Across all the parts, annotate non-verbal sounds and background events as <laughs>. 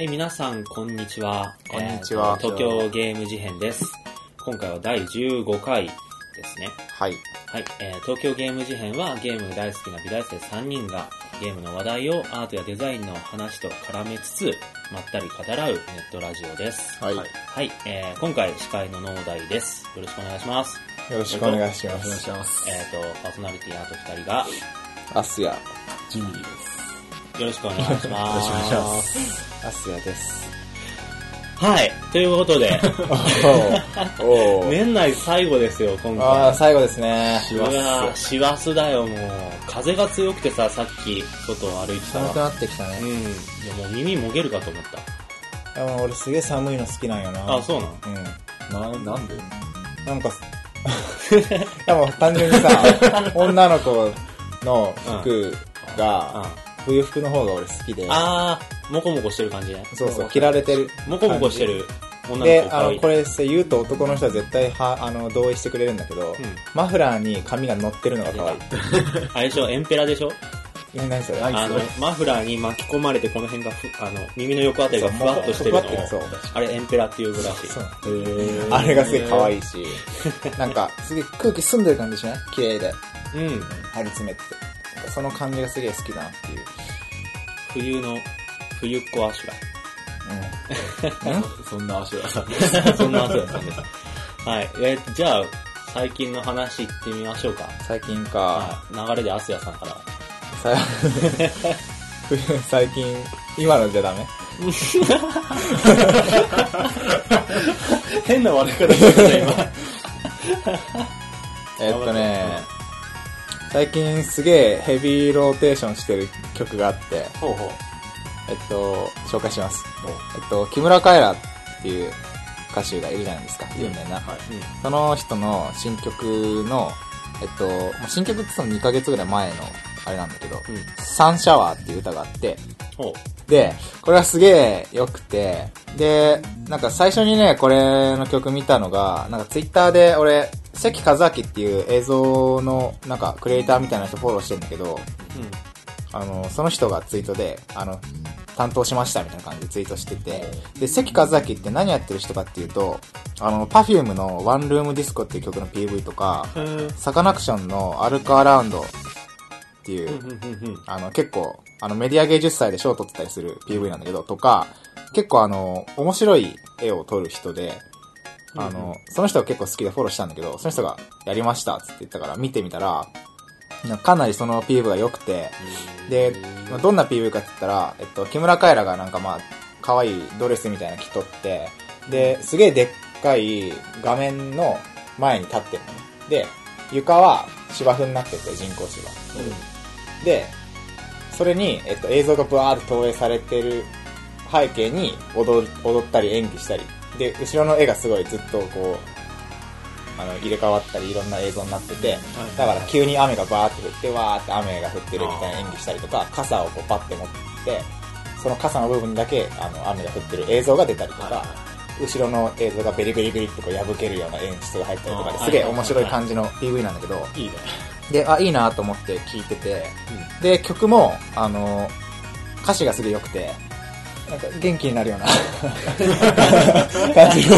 はい、皆さん、こんにちは。こんにちはえーと東京ゲーム事変です。今回は第15回ですね。はい。はい、えー東京ゲーム事変はゲーム大好きな美大生3人がゲームの話題をアートやデザインの話と絡めつつ、まったり語らうネットラジオです。はい。はい、えー今回司会の農大です。よろしくお願いします。よろしくお願いしまお願いす。します。えっ、と、パーソナリティあと2人が、アスヤ。ジーです。よろしくお願いします。。よろしくお願いしますアスヤです。はい、ということで。<laughs> <laughs> 年内最後ですよ、今回。ああ、最後ですね。うわー師走だよ、もう。風が強くてさ、さっき、外を歩いてたら。寒くなってきたね。うん。いや、もう耳もげるかと思った。でも俺すげえ寒いの好きなんよな。あ、そうなの？うん。な、なんで？なんか、<laughs> でも単純にさ、女の子の服が、冬服の方が俺好きで、あー、もこもこしてる感じね。そうそう、着られてる。もこもこしてるで。あの、これさ、言うと男の人は絶対は、あの、同意してくれるんだけど、うんマフラーに髪が乗ってるのが可愛い。あれでしょ、エンペラでしょ？え、何それ？何あの、マフラーに巻き込まれてこの辺がふ、あの、耳の横あたりがふわっとしてるのあれエンペラっていうぐらしい。そう。へーあれがすげえ可愛いし、なんか、すげえ空気澄んでる感じしない？綺麗で、うん。張り詰めてて。その感じがすげえ好きだなっていう。冬の、冬っ子アシュラ。うん。<laughs> そんな足がさん。そんな後だったんです。はい。えーじゃあ、最近の話行ってみましょうか。最近か、はい。流れでアスヤさんから。さ <laughs> 最近、今のじゃダメ？<laughs> 変な悪い方してた、今。えっとね、最近すげえヘビーローテーションしてる曲があって、ほうほう。えっと、紹介します。えっと、木村カエラっていう歌手がいるじゃないですか、有名な。その人の新曲の、えっと、まあ新曲ってその2ヶ月ぐらい前の、あれなんだけど、うん。うん。サンシャワーっていう歌があって、ほで、これはすげえ良くて、で、なんか最初にね、これの曲見たのが、なんかツイッターで俺、関和明っていう映像の、なんかクリエイターみたいな人フォローしてんだけど、う。あの、その人がツイートで、あの、担当しましたみたいな感じでツイートしてて、で、関和明って何やってる人かっていうと、あの、パフュームのワンルームディスコっていう曲の PV とか、うん。サカナクションのアルクアラウンドっていう。あの、結構、あの、メディア芸術祭で賞を取ってたりする PV なんだけど、とか、結構あの、面白い絵を撮る人で、あうんの、その人が結構好きでフォローしたんだけど、その人がやりましたっつって言ったから見てみたら、かかなりその PV が良くて、で、まあどんな PV かって言ったら、えっと、木村カエラがなんかまあ、可愛いドレスみたいなの着とって、で、すげえでっかい画面の前に立ってるのね。で、床は芝生になってて、人工芝。で、それに、えっと、映像がブワーって投影されてる背景に踊る踊ったり演技したり。で、後ろの絵がすごいずっとこう、あの、入れ替わったりいろんな映像になってて、だから急に雨がバーって降って、わーって雨が降ってるみたいな演技したりとか、傘をこうパッて持って、その傘の部分だけ、あの、雨が降ってる映像が出たりとか、後ろの映像がベリベリベリってこう破けるような演出が入ったりとかですげえ面白い感じの PV なんだけど、いいね。で、あ、いいなと思って聴いてて、で、曲も、あの、歌詞がすげえ良くて、なんか元気になるような <laughs> 感じの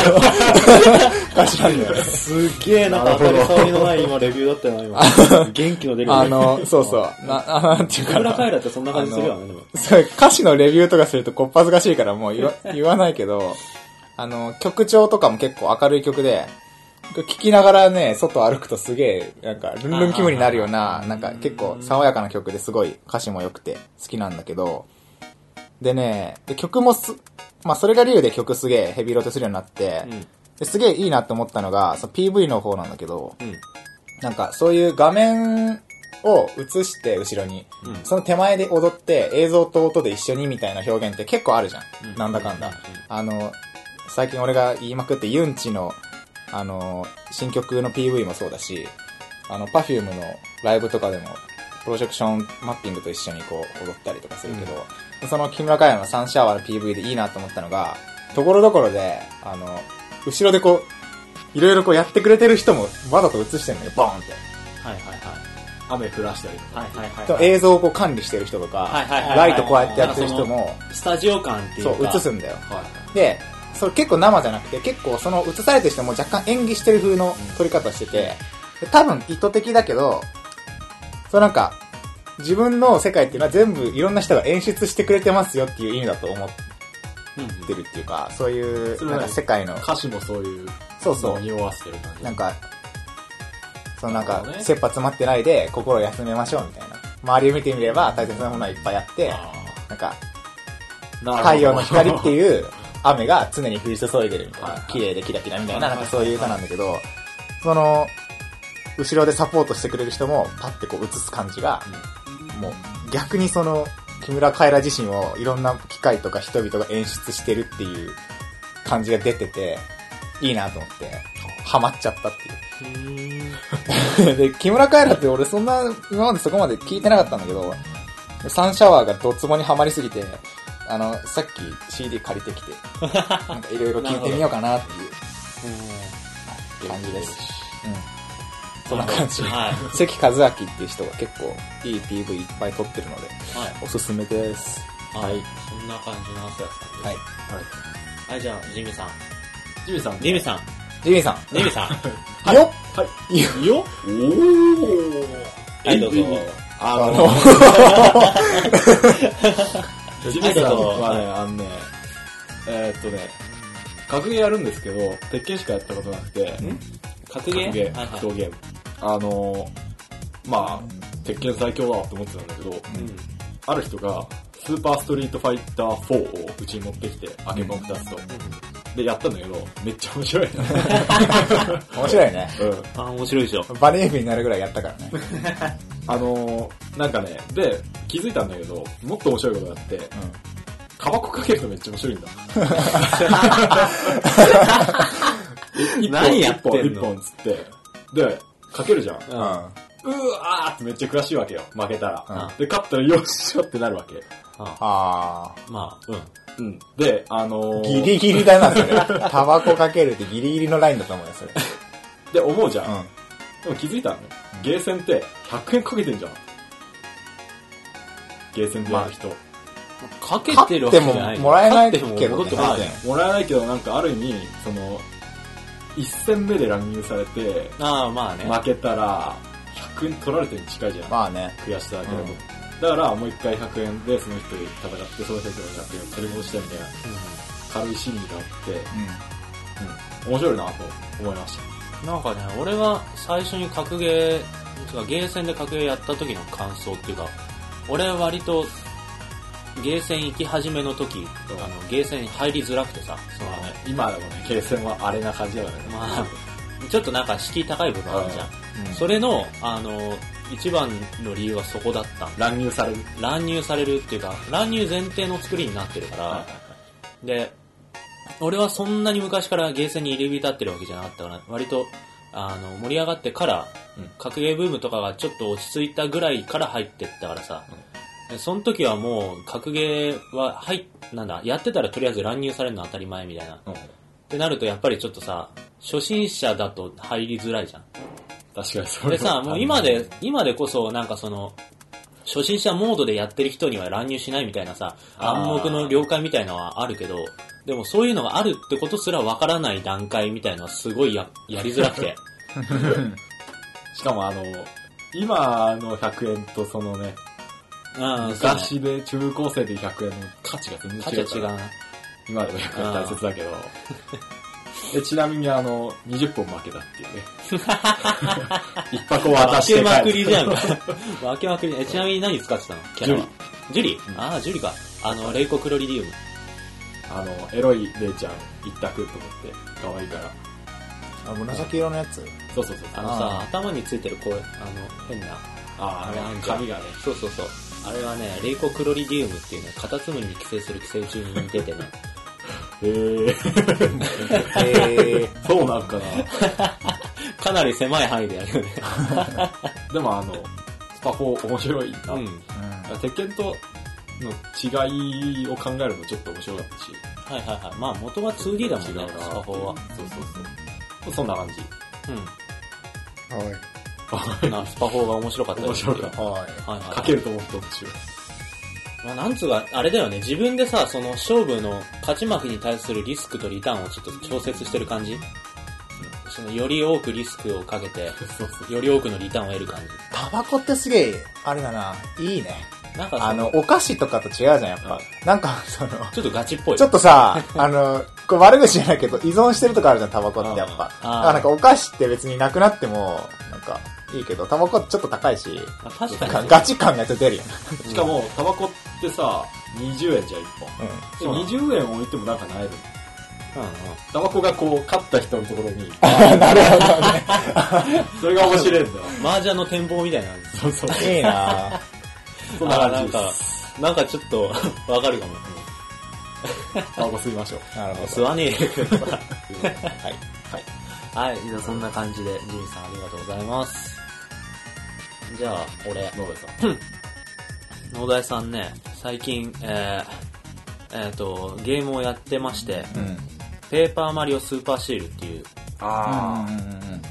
歌詞なんだよね。すげえ、なんか当たり障りのない今レビューだったよな、今。元気の出る。あ、の、そうそう、な、あ <laughs> なんていうかな。木村カエラってそんな感じするよね、でも。そう歌詞のレビューとかするとこっぱずかしいからもう言わ <laughs> 言わないけど、あの、曲調とかも結構明るい曲で、聴きながらね、外歩くとすげえ、なんか、ルンルン気分になるような、なんか結構爽やかな曲ですごい歌詞も良くて好きなんだけど、でね、で曲もす、まあそれが理由で曲すげえヘビーローテするようになって、うん。ですげえいいなって思ったのが、その PV の方なんだけど、うん。なんかそういう画面を映して後ろに、うんその手前で踊って映像と音で一緒にみたいな表現って結構あるじゃん。うんなんだかんだ。うんあの、最近俺が言いまくってユンチの、あの、新曲の PV もそうだし、あの、Perfume のライブとかでも、プロジェクションマッピングと一緒にこう踊ったりとかするけど、その木村カエラのサンシャワーの PV でいいなと思ったのが、ところどころで、あの、後ろでこう、いろいろこうやってくれてる人もわざと映してんのよ、ボーンって。はいはいはい。雨降らしたりとか。はいはいはいその映像をこう管理してる人とか、はいはいはいはいライトこうやってやってる人も、スタジオ感っていそうう、か。映すんだよ。はい。で、それ結構生じゃなくて、結構その映されてる人も若干演技してる風の撮り方してて、で多分意図的だけど、そうなんか、自分の世界っていうのは全部いろんな人が演出してくれてますよっていう意味だと思っうんてるっていうか、そういう、なんか世界の、歌詞もそういう、そうそう。匂わせてる感じ。なんか、そのなんか切羽詰まってないで心を休めましょうみたいな。周りを見てみれば大切なものはいっぱいあって、あなんか、太陽の光っていう <laughs> 雨が常に降り注いでるみたいは。ない。綺麗でキラキラみたいな、なんかそういう歌なんだけど、その、後ろでサポートしてくれる人もパッてこう映す感じが、もう逆にその、木村カエラ自身をいろんな機械とか人々が演出してるっていう感じが出てて、いいなと思って、ハマっちゃったっていう。<laughs> で、木村カエラって俺そんな、今までそこまで聞いてなかったんだけど、サンシャワーがドツボにはまりすぎて、あの、さっき CD 借りてきて、なんかいろいろ聞いてみようかなっていう <laughs> 感じです。うん。そんな感じ。はい。関和明っていう人が結構いい PV いっぱい撮ってるので、はい。おすすめです。はい。そんな感じの朝やさんです。はい。はい、じゃあ、ジミさん。ジミーさん。ジミさん。ジミーさジミさん。ん。よっはい。よおーはい、どうぞ。ああのの、ジミーさんはいはね、あのね、えーっとね、格ゲーやるんですけど、鉄拳しかやったことなくて、格ゲ格ゲー、ーはいはい。格闘ゲーム。あの、まあ、鉄拳最強だわって思ってたんだけど、うん。ある人が、スーパーストリートファイター4をうちに持ってきて、アケボン2つと。で、やったんだけど、めっちゃ面白いな。<laughs> 面白いね。うん。あ、面白いでしょ。バネームになるぐらいやったからね。<laughs> あのー、なんかね、で、気づいたんだけど、もっと面白いことがあって、うん。タバコかけるとめっちゃ面白いんだ。<laughs> 一本何やってんの？一本一本つって。で、かけるじゃん。うん。うわーってめっちゃ悔しいわけよ。負けたら。うんで、勝ったらよっしゃってなるわけ。ああまあ、うん。うん。で、あのー。ー、ギリギリだな、それ。<laughs> タバコかけるってギリギリのラインだと思うよ、それ。で、思うじゃん。うん。でも気づいたのゲーセンって100円かけてんじゃん。ゲーセンでやる人。かけてるわ勝ってもけじゃない。もらえないけどね勝っても戻ってこまあない。もらえないけど、なんかある意味、その、一戦目で乱入されて、ああ、まあね。負けたら、100円取られてるに近いじゃん。まあね。悔しさだけど。うんだから、もう一回100円でその人で戦って、その人の100円を取り戻したみたいな軽い心理があって、うん、面白いなと思いましうんなんかね、俺は最初に格ゲー、てかゲーセンで格ゲーやった時の感想っていうか、俺は割と、ゲーセン行き始めの時、あの、ゲーセン入りづらくてさ、そね、今でもね、ゲーセンはあれな感じだよね。まあ、ちょっとなんか敷居高い部分あるじゃん。うん。それの、あの、一番の理由はそこだった。乱入される。乱入されるっていうか、乱入前提の作りになってるから、で、俺はそんなに昔からゲーセンに入り浸ってるわけじゃなかったから、割と、あの、盛り上がってから、うん。格ゲーブームとかがちょっと落ち着いたぐらいから入ってったからさ、でその時はもう、格ゲーは、はい、なんだ、やってたらとりあえず乱入されるの当たり前みたいな。っうんてなるとやっぱりちょっとさ、初心者だと入りづらいじゃん。確かにそれはでさ、もう今で、今でこそなんかその、初心者モードでやってる人には乱入しないみたいなさ、暗黙の了解みたいなのはあるけど、でもそういうのがあるってことすらわからない段階みたいなのはすごいや、<laughs> やりづらくて。<laughs> しかもあの、今の100円とそのね、うん、で中高生で100円の価値が全然価違うから。値は違うな。今でも100円大切だけど。<laughs> で、ちなみにあの、20本負けたっていうね。<laughs> 一泊を渡して帰る分けまくりじゃんか。分けまくり。え、ちなみに何使ってたの？キャラは？ジュリーああ、ジュリか。あの、レイコクロリディウム。あの、エロい姉ちゃん一択と思って、可愛いから。あ紫色のやつ？そうそうそう。あのさ、あ頭についてるこう、あの、変な、ああ髪がね。そうそうそう。あれはね、レイコクロリディウムっていうね、カタツムリに寄生する寄生虫に似ててね。へー。<laughs> へー。そうなんかな。<laughs> かなり狭い範囲でやるよね。<laughs> でもあの、スパ4面白いな。うん。鉄拳との違いを考えるのちょっと面白かったし。はいはいはい。まあ元は 2D だもんね、スパ4は。そうそうそう。そんな感じ。うん。はい。なスパ4が面白かった面白かったはい。はいはい。かけると思って面白い。まあ、なんつうか、あれだよね、自分でさ、その勝負の勝ち負けに対するリスクとリターンをちょっと調節してる感じ、そのより多くリスクをかけて、そうそう。より多くのリターンを得る感じ？タバコってすげえ、あれだな、いいね。なんかそあの、お菓子とかと違うじゃん、やっぱ。なんか、その、ちょっとガチっぽい。ちょっとさ、あの、これ悪口じゃないけど、依存してるとかあるじゃん、タバコってやっぱ。だあーからなんかお菓子って別になくなっても、なんか、いいけど、タバコちょっと高いし、まあ確かかに。ガチ感がちょっと出るよね。<laughs> しかも、タバコってさ、20円じゃん、1本。そうで20円置いてもなんかなえる。うんうん。タバコがこう、勝った人のところに、<laughs> なるほどね。<laughs> それが面白いんだよ。麻雀の展望みたいな感じ。そうそう。いいなそんなあーなんか感じです。、なんかちょっと、わかるかも。タバコ吸いましょう。なるほ吸わねえよ。はい。はい、じゃあそんな感じで、ジミーさんありがとうございます。じゃあ、俺、野上さん。野田さんね、最近、えー、えっ、と、ゲームをやってまして、うん。ペーパーマリオスーパーシールっていう、あうんうんうん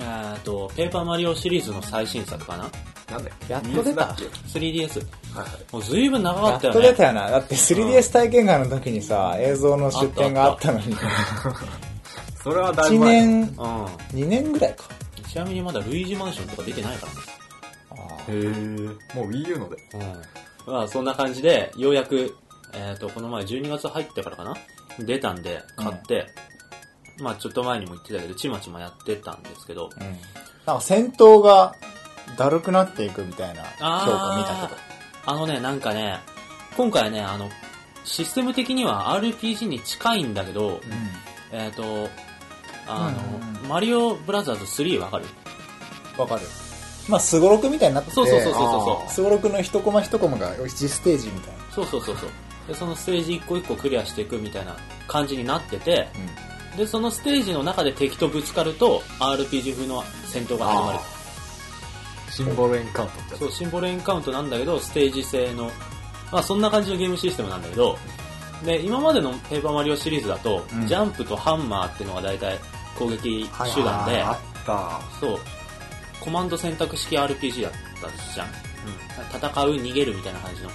えー、と、ペーパーマリオシリーズの最新作かな？ー。なんだっけ？やっと出た DS だっけ ?3DS。はいはい。もう随分長やっとかったよね。出たよな。だって 3DS 体験会の時にさ、映像の出展があったのに、<laughs> それはだい1ぶ前。年、うん。2年ぐらいか。ちなみにまだルイージマンションとか出てないからね。へー。もう Wii U ので。うん。まあそんな感じで、ようやく、えっ、と、この前12月入ってからかな？出たんで、買って、まあちょっと前にも言ってたけど、ちまちまやってたんですけど、うん。なんか戦闘がだるくなっていくみたいな評価見たけど。あのね、なんかね、今回ね、あの、システム的には RPG に近いんだけど、えっ、と、あの、うんマリオブラザーズ3わかる？わかる。まあ、スゴロクみたいになってて、そうそうそうそうそスゴロクの一コマ一コマが1ステージみたいな。う。そうそうそうそう。で、そのステージ一個一個クリアしていくみたいな感じになってて、で、そのステージの中で敵とぶつかると、RPG 風の戦闘が始まる。シンボルエンカウントってやつそう、シンボルエンカウントなんだけど、ステージ制の、まあそんな感じのゲームシステムなんだけど、で、今までのペーパーマリオシリーズだと、うんジャンプとハンマーっていうのが大体攻撃はい手段で、あった。そう、コマンド選択式 RPG だったじゃん。戦う、逃げるみたいな感じの、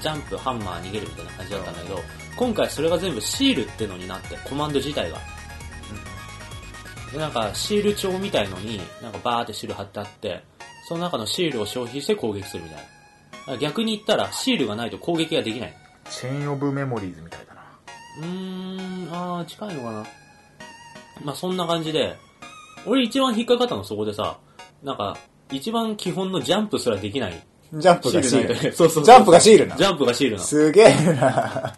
ジャンプ、ハンマー、逃げるみたいな感じだったんだけど、今回それが全部シールってのになって、コマンド自体が。で、なんか、シール帳みたいのに、なんかバーってシール貼ってあって、その中のシールを消費して攻撃するみたいな。逆に言ったら、シールがないと攻撃ができない。チェーンオブメモリーズみたいだな。うーん、あー、近いのかな。まあ、そんな感じで、俺一番引っかかったのそこでさ、なんか、一番基本のジャンプすらできない。ジャンプがシール。そうそうジャンプがシールなジ。ャンプがシールなの。すげえな。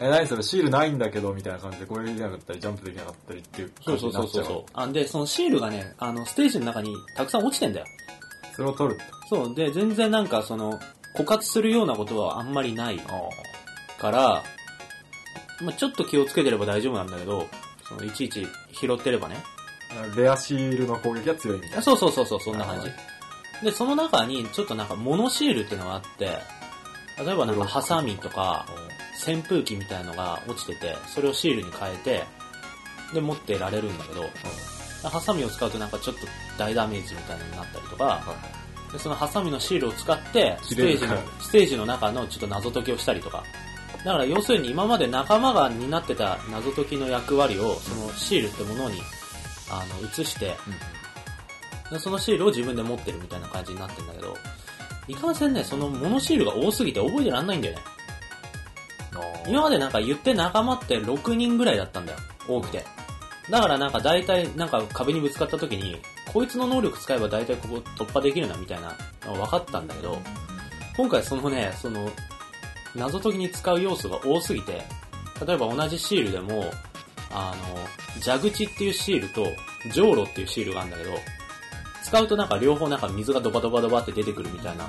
え、何それシールないんだけど、みたいな感じで、これできなかったり、ジャンプできなかったりっていうそうそう感じになっちゃう。そうそうそう。あ、で、そのシールがね、あの、ステージの中にたくさん落ちてんだよ。それを取る。そう。で、全然なんかその、枯渇するようなことはあんまりないから、まあちょっと気をつけてれば大丈夫なんだけど、そのいちいち拾ってればね。レアシールの攻撃が強いみたいな。そうそうそうそう、そんな感じは。で、その中にちょっとなんかモノシールっていうのがあって、例えばなんかハサミとか扇風機みたいのが落ちてて、それをシールに変えて、で、持ってられるんだけど、ハサミを使うとなんかちょっと大ダメージみたいなのになったりとか、でそのハサミのシールを使って、ステージのステージの中のちょっと謎解きをしたりとか。だから要するに今まで仲間が担ってた謎解きの役割を、そのシールってものに、あの、移して、でそのシールを自分で持ってるみたいな感じになってるんだけど、いかんせんね、そのモノシールが多すぎて覚えてらんないんだよね。今までなんか言って仲間って6人ぐらいだったんだよ。多くて。だからなんか大体なんか壁にぶつかった時に、こいつの能力使えば大体ここ突破できるなみたいな分かったんだけど、今回そのね、その、謎解きに使う要素が多すぎて、例えば同じシールでも、あの、蛇口っていうシールと、じょうろっていうシールがあるんだけど、使うとなんか両方なんか水がドバドバドバって出てくるみたいな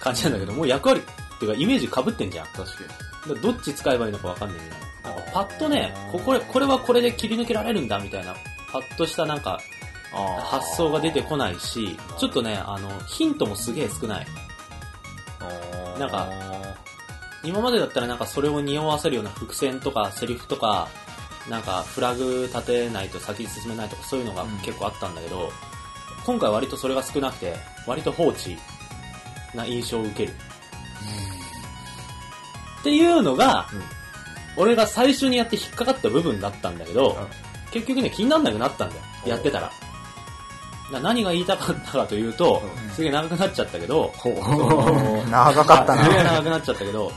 感じなんだけど、もう役割っていうかイメージ被ってんじゃん。確かだからどっち使えばいいのか分かんないみたいな。なんかパッとね、ここれ、これはこれで切り抜けられるんだみたいな、パッとしたなんかに。発想が出てこないし、ちょっとね、あの、ヒントもすげえ少ない。なんか今までだったらなんかそれを匂わせるような伏線とかセリフとか、なんかフラグ立てないと先に進めないとかそういうのが結構あったんだけど、今回割とそれが少なくて、割と放置な印象を受ける。っていうのが、俺が最初にやって引っかかった部分だったんだけど、結局ね、気にならなくなったんだよ。やってたら。な何が言いたかったかというと、うんすげえ長くなっちゃったけど。長かったすげえな。長くなっちゃったけど、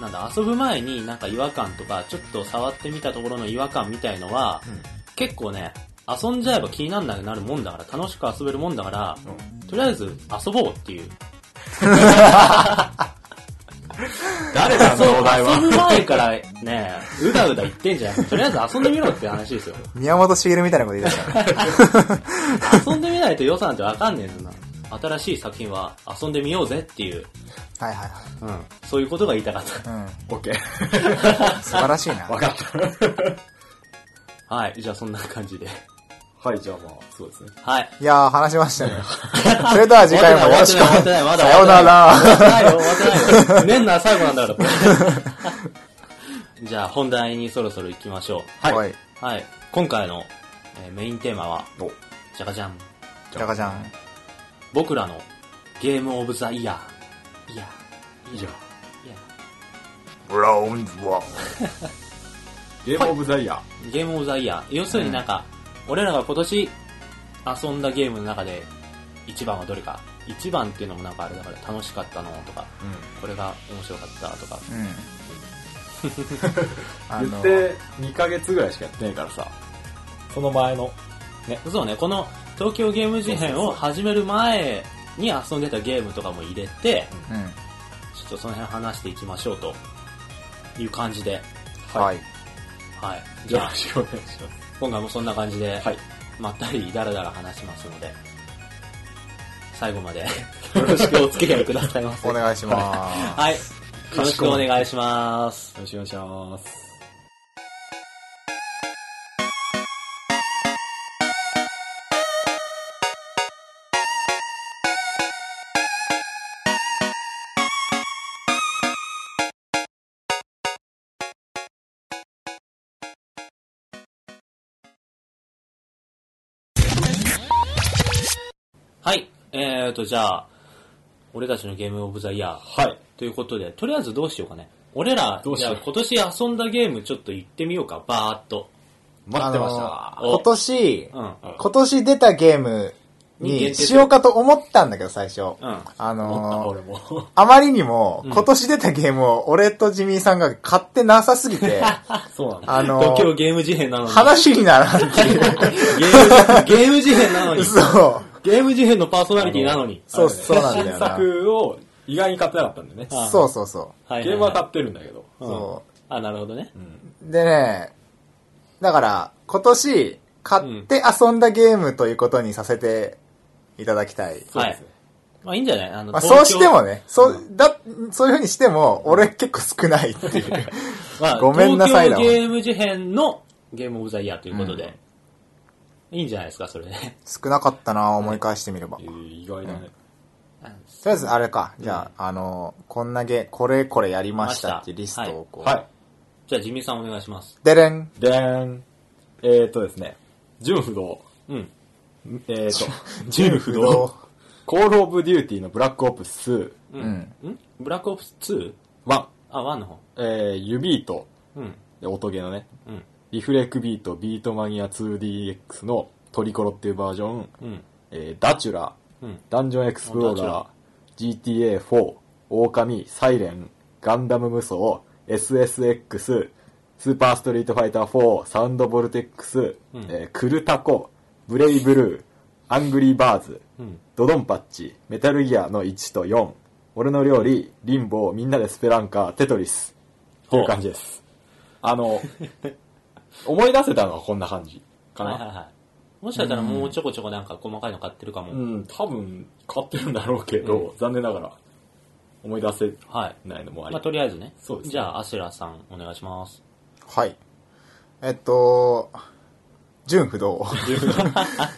なんだ、遊ぶ前になんか違和感とか、ちょっと触ってみたところの違和感みたいのは、うん結構ね、遊んじゃえば気にならなくなるもんだから、楽しく遊べるもんだから、とりあえず遊ぼうっていう。<laughs> 誰だ、そのお題遊ぶは。前からね、うだうだ言ってんじゃなくて、とりあえず遊んでみろって話ですよ。<laughs> 宮本茂みたいなこと言い出したね。<laughs> 遊んでみないと良さなんてわかんねえんだな。新しい作品は遊んでみようぜっていう、はいはいうん、そういうことが言いたかった。はい。オッケー。うん。<laughs> 素晴らしいな。わかった。<laughs> はい、じゃあそんな感じで。はい、じゃあまあ、そうですね。。はいいやー、話しましたね。<laughs> それでは次回もよろしく。終わってない、終わってない、さようなら。終わってないよ、終わってないよ。年内最後なんだから、これ。じゃあ本題にそろそろ行きましょはいはい。う。はい。今回の、えーメインテーマは、お、じゃかじゃん。じゃかじゃん。僕らのゲームオブザイヤー。いや、いいじゃん。いや。ブラウンズワゲームオブザイヤゲームオブザイヤー。要するになんか、俺らが今年遊んだゲームの中で一番はどれか。一番っていうのもなんかあれだから楽しかったのとか、ー。これが面白かったとか。うん。<laughs> 言って2ヶ月ぐらいしかやってないからさ、その前の、そうね、この東京ゲーム事変を始める前に遊んでたゲームとかも入れて、うん。ちょっとその辺話していきましょうという感じで、はい。はい。じゃあよろ、しくお願いします。今回もそんな感じで、はい。まったりだらだら話しますので、最後まで <laughs> よろしくお付き合いくださいませ。お願いしまはい。よろしくお願いします。よろしくお願いします。えーと、じゃあ、俺たちのゲームオブザイヤーはい。ということで、とりあえずどうしようかね。俺ら、どうしようじゃあ今年遊んだゲームちょっと言ってみようか、バーっと。待ってましあた。お今年、うん。今年出たゲームにしようかと思ったんだけど、最初。うん。あのー。あまりにもうん今年出たゲームを俺とジミーさんが買ってなさすぎて、<laughs> そうなんだ。あのー東京ゲーム事変なのに。話にならんっていう。ゲーム、ゲーム事変なのに。<laughs> そう。ゲーム事変のパーソナリティなのに。そうそうなんだよな新作を意外に買ってなかったんだよね。あそうそうそはいゲームは買ってるんだけど。う。うあ、なるほどね。でね、だから、今年、買って遊んだゲームということにさせていただきたい。そうですね。まあいいんじゃない？あの、まあ、そうしてもね、そう、だ、そういう風にしても、俺結構少ないっていう。まあ、ごめんなさいだわ東京ゲーム事変のゲームオブザイヤーということで。いいんじゃないですか、それね。少なかったな思い返してみれば。えとー意外だね。りあえずあれか、じゃあ、あの、こんなゲ、これこれやりましたっていうリストをこう。はい。じゃあ、ジミーさんお願いします。でれん。でーん。えーっとですね。純不動。うん。えーっと、<laughs> 純不動。コールオブデューティーのブラックオプスううん。ん？ブラックオプス 2? 1。あ、1の方。えー、ユビート。うん。で音ゲーのね。うん。リフレクビート、ビートマニア 2DX のトリコロっていうバージョン。うん。えー、ダチュラ。うん。ダンジョンエクスプローラー、GTA4、狼、サイレン、ガンダム無双、SSX、スーパーストリートファイター4、サウンドボルテックス、うん。えークルタコ、ブレイブルー、アングリーバーズ、うん。ドドンパチ、メタルギアの1と4、俺の料理、リンボー、みんなでスペランカー、テトリス。という感じです。あの、<laughs> 思い出せたのはこんな感じかな。はいはいはい。もしかしたらもうちょこちょこなんか細かいの買ってるかも。うん、多分買ってるんだろうけど、う残念ながら思い出せはい。ないのもあり。まあ、とりあえずね。そうですねじゃあ、アシュラさんお願いします。はい。えっと、純不動。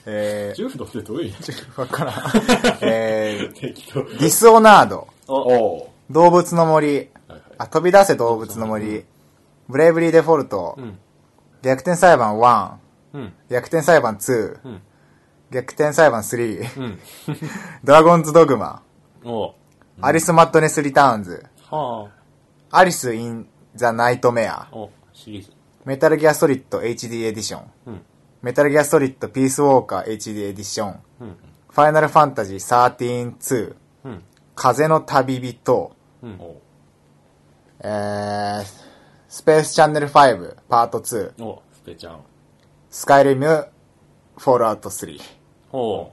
えジュフド <laughs> ってどういう意味？ー、わからん。<laughs> えー、適当。ディスオナード。お、動物の森。はいはいあ、飛び出せ動物の森。ブレイブリーデフォルト。うん。逆転裁判1。うん。逆転裁判2。うん。逆転裁判3、うん。<laughs> ドラゴンズドグマ、おアリスマッドネスリターンズ、はアリス・イン・ザ・ナイトメア。メタルギアソリッド HD エディション、うん。メタルギアソリッドピースウォーカー HD エディション、うん。ファイナルファンタジー13-2、うん。風の旅人、えー、スペースチャンネル5パート2、おスペちゃん。スカイリム、フォールアウト3。お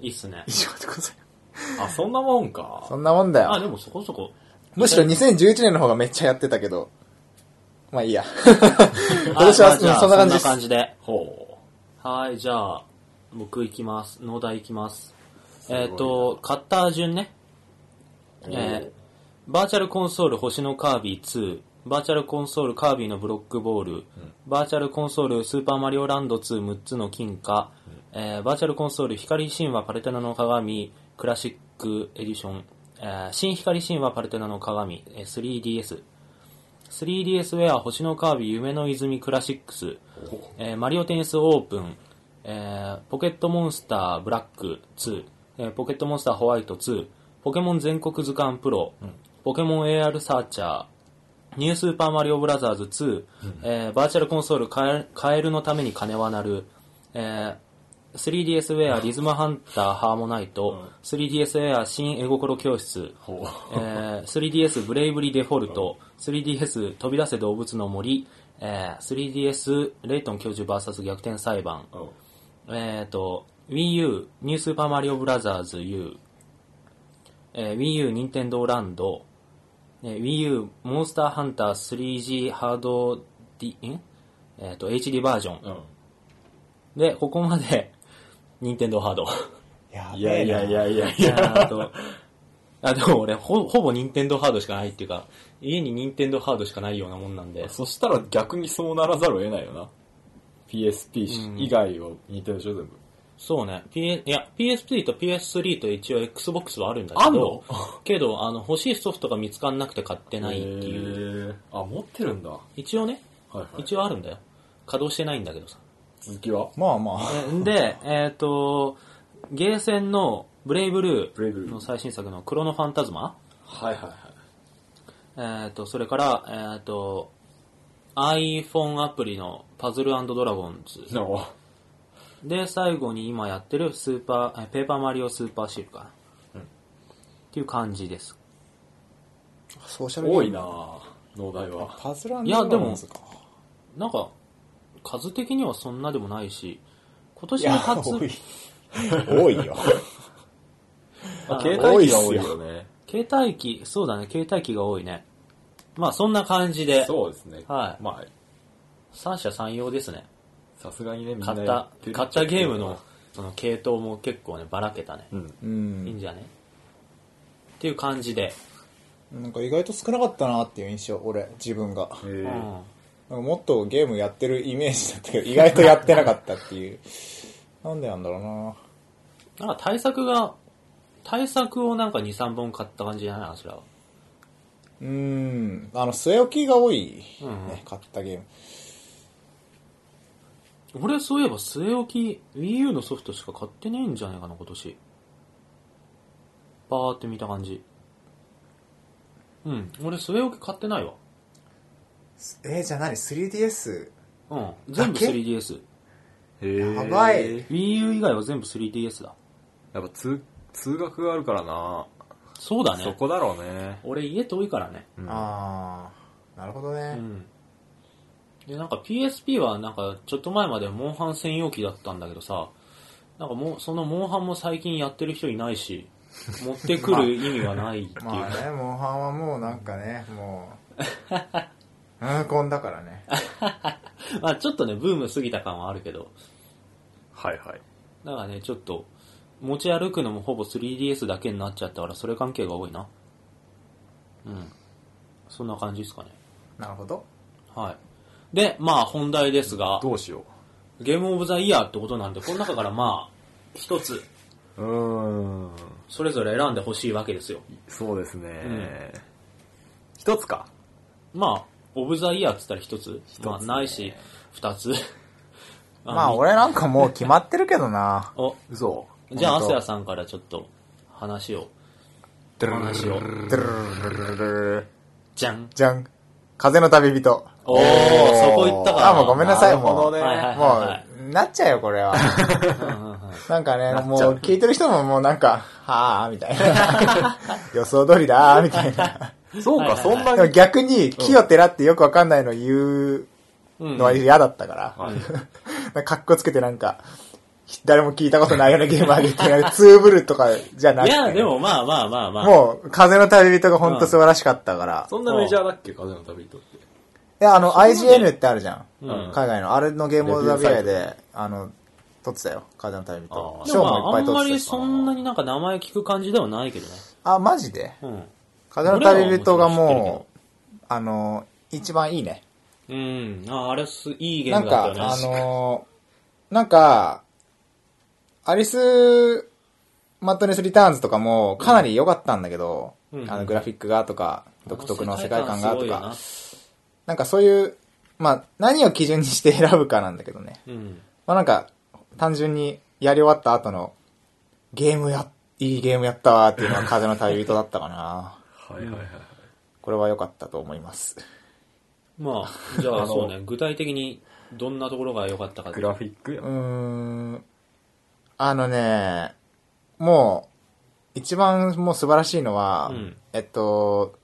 いいっすね以。上でございまあ、そんなもんかす。。そんなもんだあ、よ。でもそこそこ。むしろ2011年の方がめっちゃやってたけど、まあいいや。<laughs> 今あ年はまあじゃあそんな感じですそんな感じで。ほはい、じゃあ、僕行きます。農大行きます。えっ、と、買った順ね。えーバーチャルコンソール星のカービィ2、バーチャルコンソールカービィのブロックボール、バーチャルコンソールスーパーマリオランド26つの金貨、えーバーチャルコンソール光神話パルテナの鏡。クラシックエディション、えー新光神話パルテナの鏡、えー 3DS、3DS ウェア星のカービィ夢の泉クラシックス、えーマリオテニスオープン、えーポケットモンスターブラック2、えーポケットモンスターホワイト2、ポケモン全国図鑑プロ、ポケモン AR サーチャー、ニュースーパーマリオブラザーズ2、えーバーチャルコンソールカエカエルのために金は鳴る、えー 3DS ウェアリズムハンターハーモナイト、3DS ウェア新絵心教室。えー 3DS ブレイブリデフォルト、3DS 飛び出せ動物の森、えー 3DS レイトン教授 VS 逆転裁判、おえっ、と、Wii U、ニュースーパーマリオブラザーズ U、えー Wii U、ニンテンドーランド、えー Wii U、モンスターハンター 3G ハード D、んえっ、と、HD バージョン。うん。で、ここまで、ニンテンドーハード。やいやいやいやいやいいやや。ーと、あ、でも俺、ほ、ほぼニンテンドーハードしかないっていうか、家にニンテンドーハードしかないようなもんなんで。そしたら逆にそうならざるを得ないよな。PSP 以外を似てるでしょ、全部。そうね。P、いや、PSP と PS3 と一応 Xbox はあるんだけどの、けど、あの、欲しいソフトが見つかんなくて買ってないっていう。へーあ、持ってるんだ。は一応ね、いはい。一応あるんだよ。稼働してないんだけどさ。続きは？まあまあ。えで、えっ、と、ゲーセンのブレイブルブレイブルーーの最新作のクロノファンタズマ？はいはいはい。えっ、と、それから、えっ、と、iPhone アプリのパズルドラゴンズ。ので、最後に今やってるスーパー、えペーパーマリオスーパーシールかな。うんっていう感じです。ソーシャルゲーム多いなぁ、農大は。パズルいやでもなんか、数的にはそんなでもないし、今年の初、多い。<laughs> 多いよ。<laughs> 携帯機が多いよね。携帯機、そうだね、携帯機が多いね。まあそんな感じで、そうですね。はいまあ、三者三様ですね。さすがにね、みんな買った買ったゲームの、その系統も結構ね、ばらけたね。うん。うん。いいんじゃね？っていう感じで。なんか意外と少なかったなっていう印象、俺、自分が。うん。なんかもっとゲームやってるイメージだったけど、意外とやってなかったっていう。<laughs> なんでなんだろうななんか対策が、対策をなんか2、3本買った感じじゃない？あちらは。うーん。あの、据え置きが多い、ねうん買ったゲーム。俺そういえば据え置き Wii U のソフトしか買ってねえんじゃないかな今年。バーって見た感じ。うん俺据え置き買ってないわ。えー、じゃあ何 ?3DS? うん全部だけ？3DS へー。やばい。Wii U 以外は全部 3DS だ。やっぱ通、通学があるからな。そうだね。そこだろうね。俺家遠いからね。うん。あー、なるほどうね。んでなんか PSP はなんかちょっと前までモンハン専用機だったんだけどさなんかもうそのモンハンも最近やってる人いないし持ってくる意味がないっていう <laughs> か、まあね、モンハンはもうなんかね、もう、うん、こんだからね。<laughs> まあちょっとねブーム過ぎた感はあるけどはいはい。だからね、ちょっと、持ち歩くのもほぼ 3DS だけになっちゃったから、それ関係が多いな。うん。そんな感じですかね。なるほど。はい。で、まあ本題ですが、どうしよゲームオブザイヤーってことなんで、この中からまあ、一つ、う。うーん。それぞれ選んでほしいわけですよ。そうですね。一、つか。まあ、オブザイヤーって言ったら一つ。つねまあ、ないし、二つ。<laughs> まあ俺なんかもう決まってるけどな。<laughs> お、嘘。じゃあ、ア本当スヤさんからちょっと話を。話を。ドゥルルルルルルじゃん。じゃん。風の旅人。おー、そこ行ったかな。あ、もうごめんなさい、なるほもう。どねはいはいはいもはい。う、なっちゃうよ、これは。なんかね、もう聞いてる人ももうなんか、はぁ、みたいな。<laughs> 予想通りだー、みたいな。そうか、そんなでもに。逆に、木をてらってよくわかんないの言ううんのは嫌だったから。はいなんかかっこつけてなんか、誰も聞いたことないようなゲームあげて、なんか <laughs> ツーブルとかじゃなくて。いや、でもまあまあまあまあ。もう、風の旅人が本当素晴らしかったから。そんなメジャーだっけ風の旅人って。いや、あの、IGN ってあるじゃん。うん海外の。あれのゲームオブザビアで、あの、撮ってたよ。風の旅人あ。ー賞でもまあ、もいっぱい撮あんまりってたし。そんなになんか名前聞く感じではないけどね。あ、マジで？うん。風の旅人が俺らはもう、あの、一番いいね。うん。あ、あれす、いいゲーなんムだったよ、あのー、なんか、アリス・マットネス・リターンズとかもかなり良かったんだけど、うんあのグラフィックがとか、独特の世界観がとか、すなんかそういう、まあ何を基準にして選ぶかなんだけどね。うん。まあなんか、単純にやり終わった後の、ゲームや、いいゲームやったわっていうのは風の旅人だったかな。はいはいはい。これは良かったと思います。まあ、じゃあ <laughs> のあそうね、具体的にどんなところが良かったかグラフィックやうーん。あのね、もう、一番もう素晴らしいのは、うんえっと、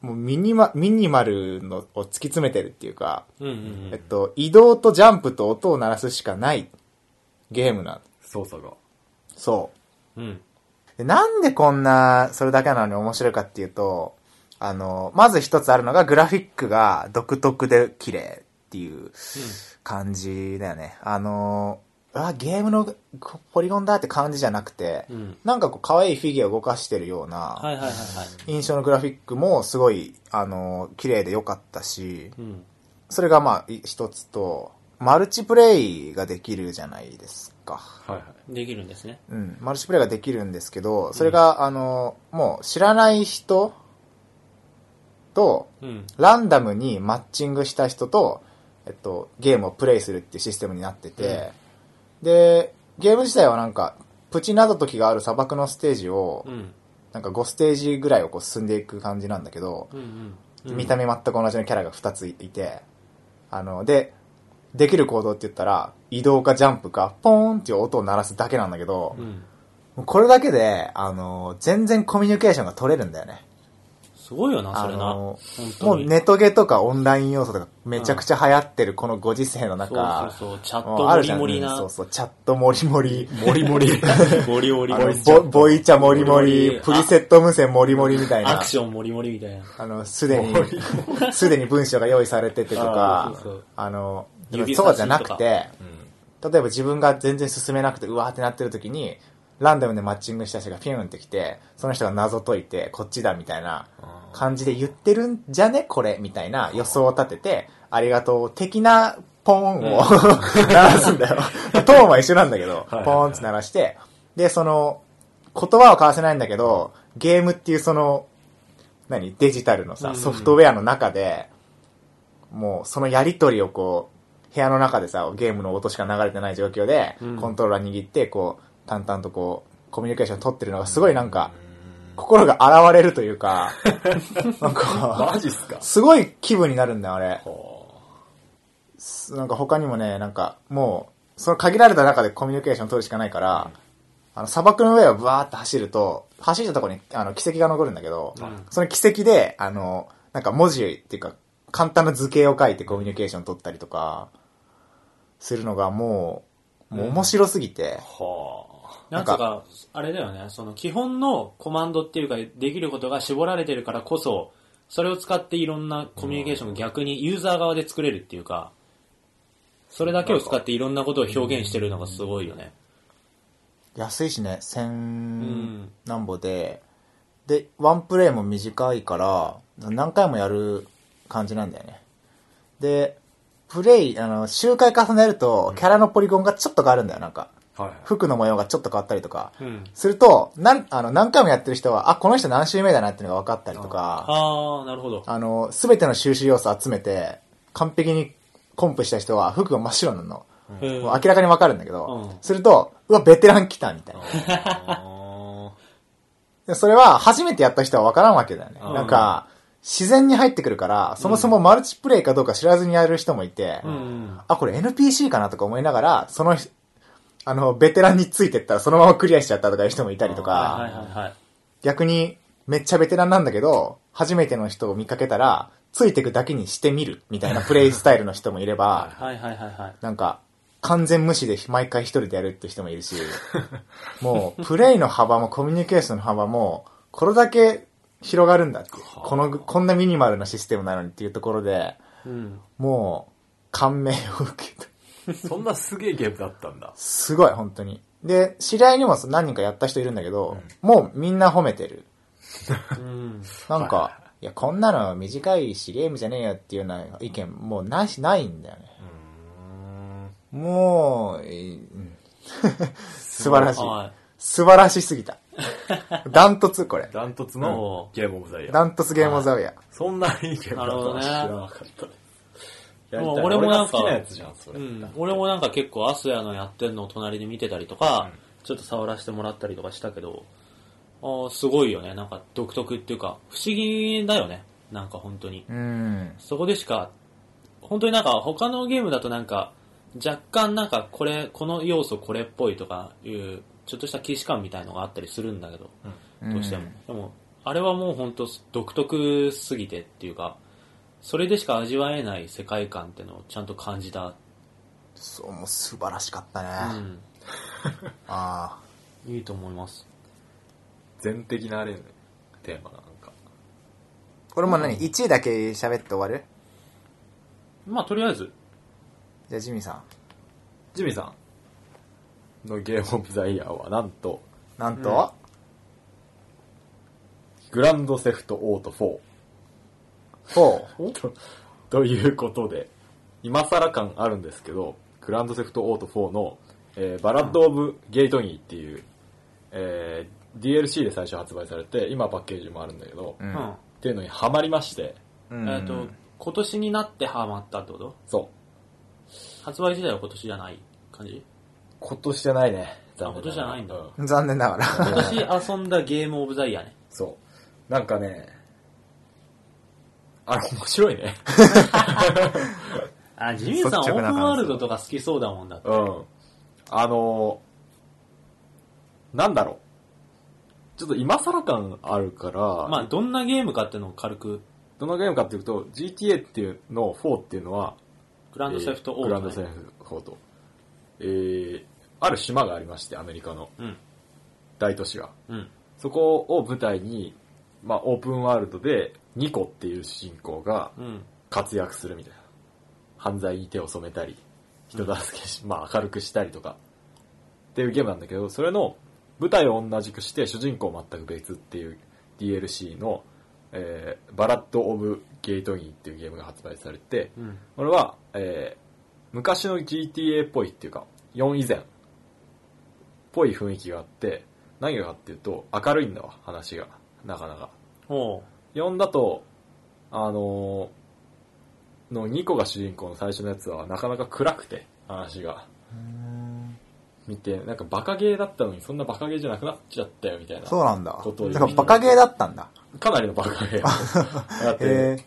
もうミニマ、ミニマルのを突き詰めてるっていうか、うんうんえっと、移動とジャンプと音を鳴らすしかないゲームなん操作が。そうん。うん。う。でなんでこんな、それだけなのに面白いかっていうと、あの、まず一つあるのがグラフィックが独特で綺麗っていう感じだよね。あの、あ、ゲームのこポリゴンだって感じじゃなくて、うん。なんかこう可愛いフィギュアを動かしてるような。印象のグラフィックもすごい、あの、綺麗で良かったし、うん。それがまあい一つと、マルチプレイができるじゃないですか。はいはい。できるんですね。うん、マルチプレイができるんですけど、それが、あの、もう知らない人と、うん。ランダムにマッチングした人と、えっと、ゲームをプレイするっていうシステムになってて、で、ゲーム自体はなんか、プチ謎解きがある砂漠のステージを、うん。なんか5ステージぐらいをこう進んでいく感じなんだけど、うんうん。見た目全く同じのキャラが2ついて、あの、で、できる行動って言ったら、移動かジャンプか、ポーンっていう音を鳴らすだけなんだけど、うん。これだけで、あの、全然コミュニケーションが取れるんだよね。すごいよな、それな。もうネトゲとかオンライン要素とかめちゃくちゃ流行ってるこのご時世の中、そうそうそう、チャットモリモリな。そうそう、チャットモリモリ、モリモリ。<laughs> モリモリ。ボボイチャモリモモリプリセット無線モリモリみたいな。アク、ションモリモリみたいな。あの、すでに、すでに文章が用意されててとあかーそうそう、あの、そうじゃなくて、うん。例えば自分が全然進めなくて、うわーってなってる時に、ランダムでマッチングした人がピュンって来て、その人が謎解いて、こっちだみたいな感じで言ってるんじゃね？これみたいな予想を立てて、ありがとう的なポーンを、<laughs> 鳴らすんだよ。トーンは一緒なんだけど、ポはいーンって鳴らして、で、その、言葉は交わせないんだけど、ゲームっていうその、何？デジタルのさ、うん。ソフトウェアの中で、もうそのやりとりをこう、部屋の中でさ、ゲームの音しか流れてない状況で、うん。コントローラー握って、こう、淡々とこう、コミュニケーション取ってるのがすごいなんか、心が洗われるというか、<laughs> なんか、マジっすか？すごい気分になるんだよ、あれ。なんか他にもね、なんか、もう、その限られた中でコミュニケーション取るしかないから、あの、砂漠の上をバーって走ると、走ったところに、あの、奇跡が残るんだけど、うん。その奇跡で、あの、なんか文字っていうか、簡単な図形を書いてコミュニケーション取ったりとか、するのがもう、もう面白すぎて、う。はなんつうか、あれだよね、その基本のコマンドっていうか、できることが絞られてるからこそ、それを使っていろんなコミュニケーションが逆にユーザー側で作れるっていうか、それだけを使っていろんなことを表現してるのがすごいよね。安いしね、ん千何歩で、で、ワンプレイも短いから、何回もやる感じなんだよね。で、プレイ、あの、周回重ねると、キャラのポリゴンがちょっと変わるんだよ、なんか。服の模様がちょっと変わったりとか。うん。すると、なん、あの、何回もやってる人は、あ、この人何周目だなっていうのが分かったりとか、あー、なるほど。あの、すべての収集要素集めて、完璧にコンプした人は服が真っ白なの。明らかにわかるんだけど、うんすると、うわ、ベテラン来たみたいな。それは初めてやった人はわからんわけだよね。うんなんか、自然に入ってくるから、そもそもマルチプレイかどうか知らずにやる人もいて、うん。あ、これ NPC かなとか思いながら、その、あの、ベテランについてったらそのままクリアしちゃったとかいう人もいたりとはいか。逆にめっちゃベテランなんだけど、初めての人を見かけたら、ついてくだけにしてみるみたいなプレイスタイルの人もいれば。<laughs> なんか、完全無視で毎回一人でやるって人もいるし、もう、プレイの幅もコミュニケーションの幅も、これだけ広がるんだって。この、こんなミニマルなシステムなのにっていうところで、うん。もう、感銘を受けた。ーそんなすげえゲームだったんだ。すごい、本当に。で、知り合いにも何人かやった人いるんだけど、もうみんな褒めてる。うん。なんか、いや、こんなの短いしゲームじゃねえよっていうような意見、もうないし、ないんだよね。もう、えーうん <laughs> 素晴らしい。はい。素晴らしすぎた。ダントツ、これ。ダントツのゲームオブザイヤー。ダントツゲームオブザウェア。そんないいゲームだとは知なるほどねらなかったです。やりもうたい俺もなんかが好きなやつじゃん、それ。うん。俺もなんか結構アスヤのやってんのを隣で見てたりとか、ちょっと触らせてもらったりとかしたけど、あーすごいよね。なんか独特っていうか、不思議だよね。なんか本当に。うん。そこでしか、本当になんか他のゲームだとなんか、若干なんかこれ、この要素これっぽいとかいう、ちょっとした既視感みたいのがあったりするんだけど、どうしても。でも、あれはもう本当独特すぎてっていうか、それでしか味わえない世界観ってのをちゃんと感じた。そう、もう素晴らしかったね。うん。あいいと思います。全的なあれね、テーマがなんか。あ。これも何 ?1 位だけ喋って終わる？まあ、とりあえず、じゃあ、ジミーさん。ジミーさんのゲームオブザイヤーはなんと、なんと、グランドセフトオート4。ほう。<laughs> とということで、今更感あるんですけど、グランドセフトオート4の、えーバラッド・オブ・ゲートニーっていう、えー DLC で最初発売されて、今パッケージもあるんだけど、う。うんん。っていうのにハマりまして、うんえっ、と、今年になってハマったってこと？そう。発売自体は今年じゃない感じ？今年じゃないね。残念今年じゃないんだう残念ながら。今年遊んだゲームオブザイヤーね。そう。なんかね、あれ面白いね。<laughs> あ、ジミーさんオープンワールドとか好きそうだもんだって。うん。あのーなんだろう。ちょっと今更感あるから、まあ、どんなゲームかっていうのを軽く、どのゲームかっていうと、GTA っていうの、4っていうのは、グランドセフトオート、グランドセフトオート。えー、ある島がありまして、アメリカのうん。大都市が。うん。そこを舞台に、まあ、オープンワールドで、ニコっていう主人公がうん。活躍するみたいな。犯罪に手を染めたり、人助けし、まあ、明るくしたりとか、っていうゲームなんだけど、それの舞台を同じくして、主人公全く別っていう DLC の、えー、バラッド・オブ・ゲートニーっていうゲームが発売されて、うん。これは、えー昔の GTA っぽいっていうか、4以前、っぽい雰囲気があって、何がかっていうと、明るいんだわ、話が。なかなか。おう。4だと、あのーの2個が主人公の最初のやつは、なかなか暗くて、話が。見て、なんかバカゲーだったのに、そんなバカゲーじゃなくなっちゃったよ、みたいな。そうなんだ。ことをだからバカゲーだったんだ。かなりのバカゲー。だって、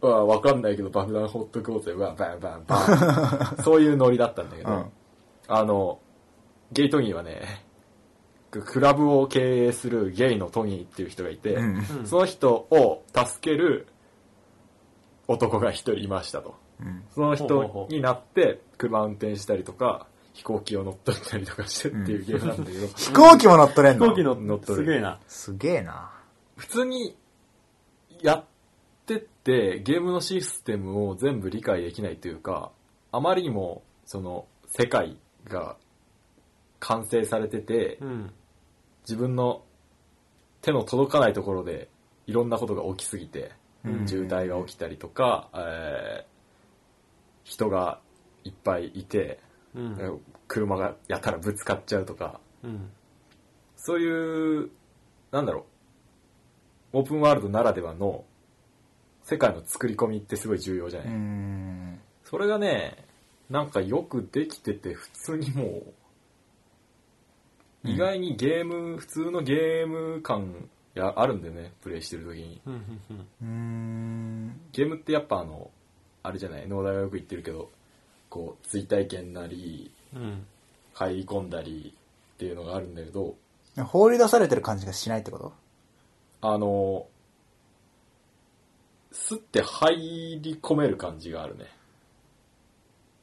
わ、わかんないけど爆弾放っとこうぜ、うわ、バンバンバン。<laughs> そういうノリだったんだけど、うんあの、ゲイトニーはね、クラブを経営するゲイのトニーっていう人がいて、うん。うんその人を助ける男が一人いましたと。うん。その人になって、車運転したりとか、飛行機を乗っ取ったりとかしてっていうゲームなんだけど、<laughs> 飛行機も乗っ取れんの？飛行機の乗っ取るすげえな。すげえな。普通にやってってゲームのシステムを全部理解できないというか、あまりにもその世界が完成されてて、うん。自分の手の届かないところでいろんなことが起きすぎて、うん渋滞が起きたりとか、えー人がいっぱいいて、うん。車がやたらぶつかっちゃうとか、うん。そういう、なんだろう、オープンワールドならではの世界の作り込みってすごい重要じゃうない、ん。それがね、なんかよくできてて、普通にもう、意外にゲーム、普通のゲーム感やあるんだよね、プレイしてる時に。うん。ゲームってやっぱあの、あれじゃない、農大がよく言ってるけど、こう、追体験なり、うん。入り込んだりっていうのがあるんだけど、放り出されてる感じがしないってこと？あの、すって入り込める感じがあるね。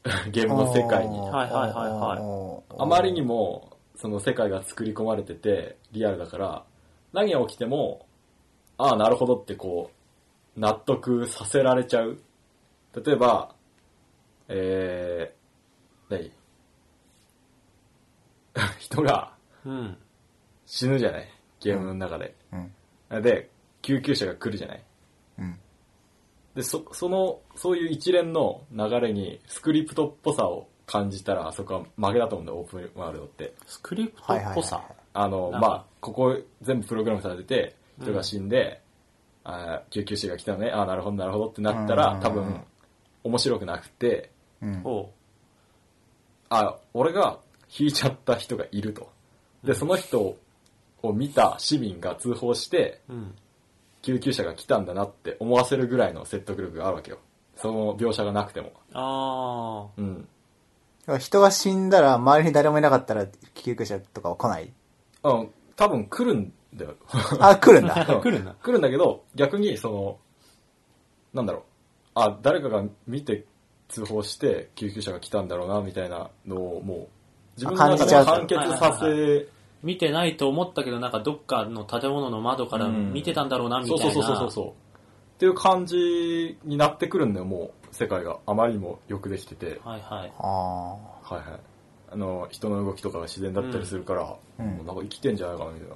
<laughs> ゲームの世界に。はいはいはいはいいあまりにも、その世界が作り込まれてて、リアルだから、何が起きても、ああ、なるほどってこう、納得させられちゃう。例えば、えー、何？<laughs> 人がうん。死ぬじゃない？ゲームの中で。うん。で、救急車が来るじゃない？うん。で、そ、その、そういう一連の流れにスクリプトっぽさを感じたら、あそこは負けだと思うんだよ、オープンワールドって。スクリプトはいはいはいっぽさ。あの、まあ、ここ全部プログラムされてて、人が死んで、あー救急車が来たのね、ああ、なるほど、なるほどってなったら、うん多分、面白くなくて、うん。あ、俺が引いちゃった人がいると。で、その人を見た市民が通報して、うん。救急車が来たんだなって思わせるぐらいの説得力があるわけよ。その描写がなくても。あうん。人が死んだら周りに誰もいなかったら救急車とかは来ない？うん、多分来るんだよ。<laughs> あ、来るんだ。あ。来るんだ。来るんだけど、逆にその、なんだろう。あ、誰かが見て通報して救急車が来たんだろうな、みたいなのをもう、自分の中で完結さはいはいせ、見てないと思ったけど、なんかどっかの建物の窓からうん見てたんだろうな、みたいな。そうそうそうそうそう。っていう感じになってくるんだよ、もう、世界が。あまりにもよくできてて。はいはい。あはいはい。あの、人の動きとかが自然だったりするから、うんもうなんか生きてんじゃないかな、みたいな。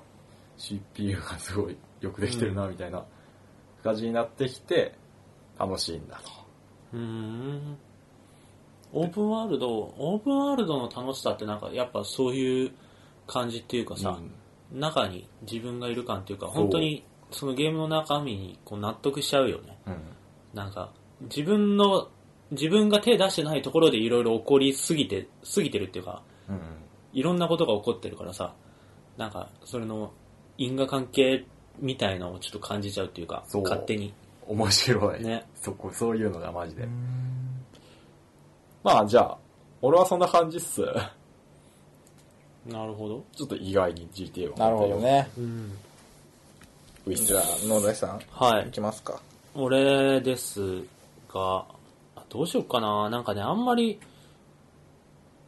CPU がすごいよくできてるな、みたいな感じになってきて、楽しいんだと。うーん。オープンワールド、オープンワールドの楽しさってなんかやっぱそういう感じっていうかさ、中に自分がいる感っていうか、本当にそのゲームの中身にこう納得しちゃうよね。うん。なんか、自分の、自分が手出してないところでいろいろ起こりすぎて、過ぎてるっていうか、うん。いろんなことが起こってるからさ、なんか、それの因果関係みたいのをちょっと感じちゃうっていうか、そう勝手に。面白い。ね。そこ、そういうのがマジでー。まあ、じゃあ、俺はそんな感じっす。なるほど。ちょっと意外に GTA を。なるほど。ね。うん。ウィスじゃあ、野田さん、はいいきますか。俺ですが、あどうしよっかな。なんかね、あんまり、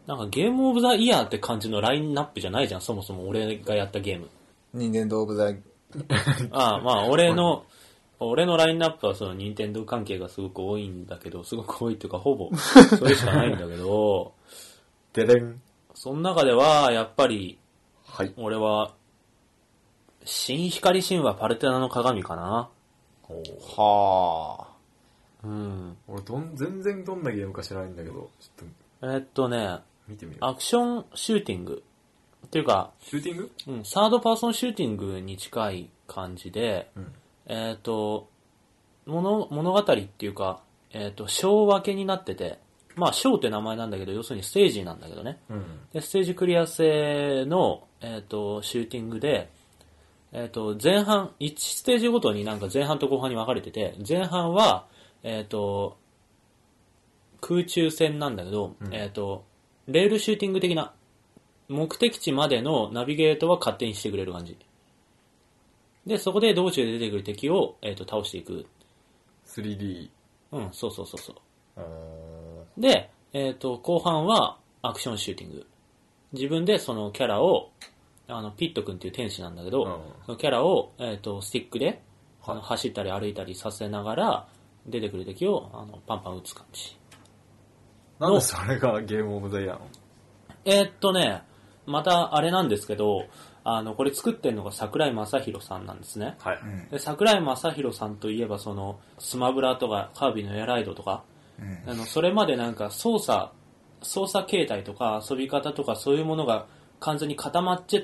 なんかゲームオブザイヤーって感じのラインナップじゃないじゃん、そもそも俺がやったゲーム。任天堂オブザ、ああ、まあ、俺の、俺のラインナップはその任天堂関係がすごく多いんだけど、すごく多いっていうか、ほぼ、それしかないんだけど、<laughs> ででん。その中では、やっぱり、はい。俺は、新光神話パルテナの鏡かな。はうん。俺どん、全然どんなゲームか知らないんだけど、ちょっとえっとね、見てみよう。アクションシューティング。っていうか、シューティング？うん、サードパーソンシューティングに近い感じで、うん。えっ、と、物、物語っていうか、えっ、と、章分けになってて、まあ、章って名前なんだけど、要するにステージなんだけどね。うん。で、ステージクリア制の、えっ、と、シューティングで、えっ、と、前半、1ステージごとになんか前半と後半に分かれてて、前半は、えっ、と、空中戦なんだけど、うんえっ、と、レールシューティング的な、目的地までのナビゲートは勝手にしてくれる感じ。で、そこで道中で出てくる敵を、えっ、と、倒していく。3D。うん、そうそうそうそう。あで、えっ、と、後半はアクションシューティング。自分でそのキャラを、あの、ピット君っていう天使なんだけど、うんそのキャラを、えっ、と、スティックで、あのはい走ったり歩いたりさせながら、出てくる敵を、あの、パンパン撃つ感じ。なんでそれがゲームオブザイヤーなの？えーっとね、またあれなんですけど、あの、これ作ってるのが桜井正宏さんなんですね。はい。うん。で桜井正宏さんといえば、その、スマブラとか、カービィのエアライドとか、うん。あの、それまでなんか操作、操作形態とか遊び方とかそういうものが完全に固まっちゃっ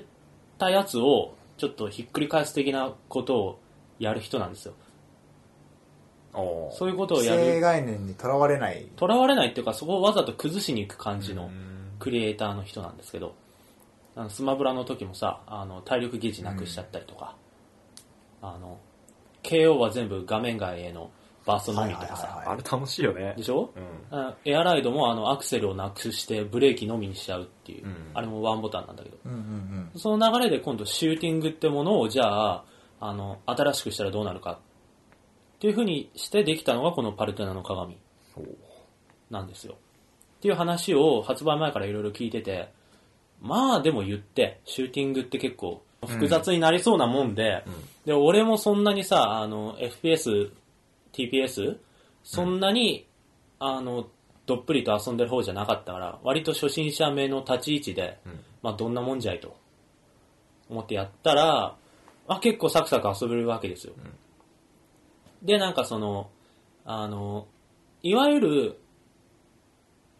たやつを、ちょっとひっくり返す的なことをやる人なんですよ。そういうことを既やる。成概念にとらわれない。囚われないっていうか、そこをわざと崩しに行く感じのうん。クリエイターの人なんですけど、あのスマブラの時もさ、あの体力ゲージなくしちゃったりとか、あの、KO は全部画面外へのバーストのみとかさ、あれ楽しいよね。で。しょ？うん。あエアライドもあのアクセルをなくしてブレーキのみにしちゃうっていう、うん。あれもワンボタンなんだけど、うんうん。その流れで今度シューティングってものをじゃあ、あの、新しくしたらどうなるかっていう風にしてできたのがこのパルテナの鏡なんですよ。っていう話を発売前からいろいろ聞いてて、まあでも言って、シューティングって結構複雑になりそうなもんで、で、俺もそんなにさ、あの、FPS、TPS、そんなに、あの、どっぷりと遊んでる方じゃなかったから、割と初心者目の立ち位置で、ん。まあどんなもんじゃいと思ってやったら、あ、結構サクサク遊べるわけですよ。で、なんかその、あの、いわゆる、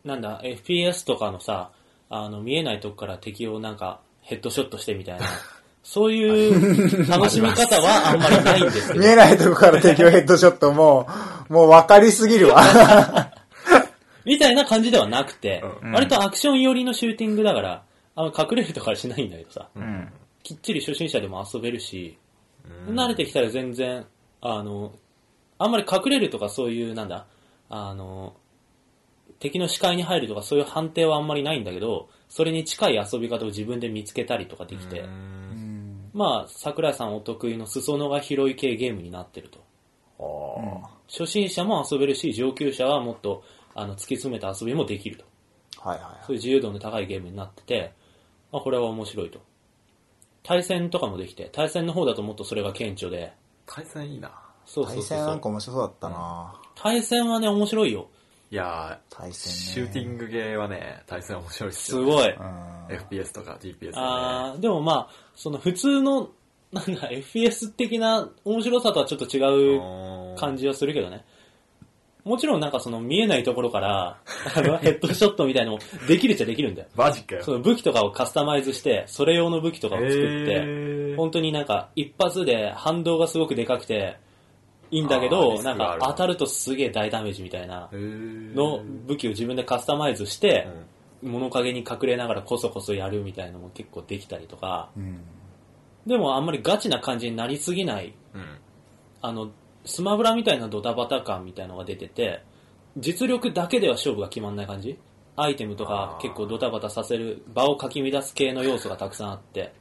なんだ、FPS とかのさ、あの、見えないとこから敵をなんかヘッドショットしてみたいな、<laughs> そういう楽しみ方はあんまりないんですけど。<laughs> 見、えないとこから敵をヘッドショットもう、もう分かりすぎるわ。<laughs> みたいな感じではなくて、うん。割とアクション寄りのシューティングだから、あんま隠れるとかはしないんだけどさ、うん。きっちり初心者でも遊べるし、慣れてきたら全然、あの、あんまり隠れるとかそういう、なんだ、あの、敵の視界に入るとかそういう判定はあんまりないんだけど、それに近い遊び方を自分で見つけたりとかできて、うん。まあ、桜井さんお得意の裾野が広い系ゲームになってると。あ初心者も遊べるし、上級者はもっとあの突き詰めた遊びもできると。はいはいはい。そういう自由度の高いゲームになってて、まあ、これは面白いと。対戦とかもできて、対戦の方だともっとそれが顕著で、対戦いいな。そうそう対戦なんかそうそう。面白そうだったな対戦はね、面白いよ。いやー、対戦ね。シューティングゲーはね、対戦面白いっすよ。すごい。うん。FPS とか TPS とかあーでもまあ、その普通の、なんだ、FPS 的な面白さとはちょっと違うね。感じはするけどね。もちろんなんかその見えないところから、あの、ヘッドショットみたいのもできるっちゃできるんだよ。マジかよ。その武器とかをカスタマイズして、それ用の武器とかを作って、へー本当になんか一発で反動がすごくでかくて、いいんだけど、なんか当たるとすげえ大ダメージみたいな。の武器を自分でカスタマイズして、物陰に隠れながらこそこそやるみたいのも結構できたりとか、うん。でもあんまりガチな感じになりすぎない、うん。あの、スマブラみたいなドタバタ感みたいのが出てて、実力だけでは勝負が決まんない感じ。アイテムとか結構ドタバタさせる、場をかき乱す系の要素がたくさんあって、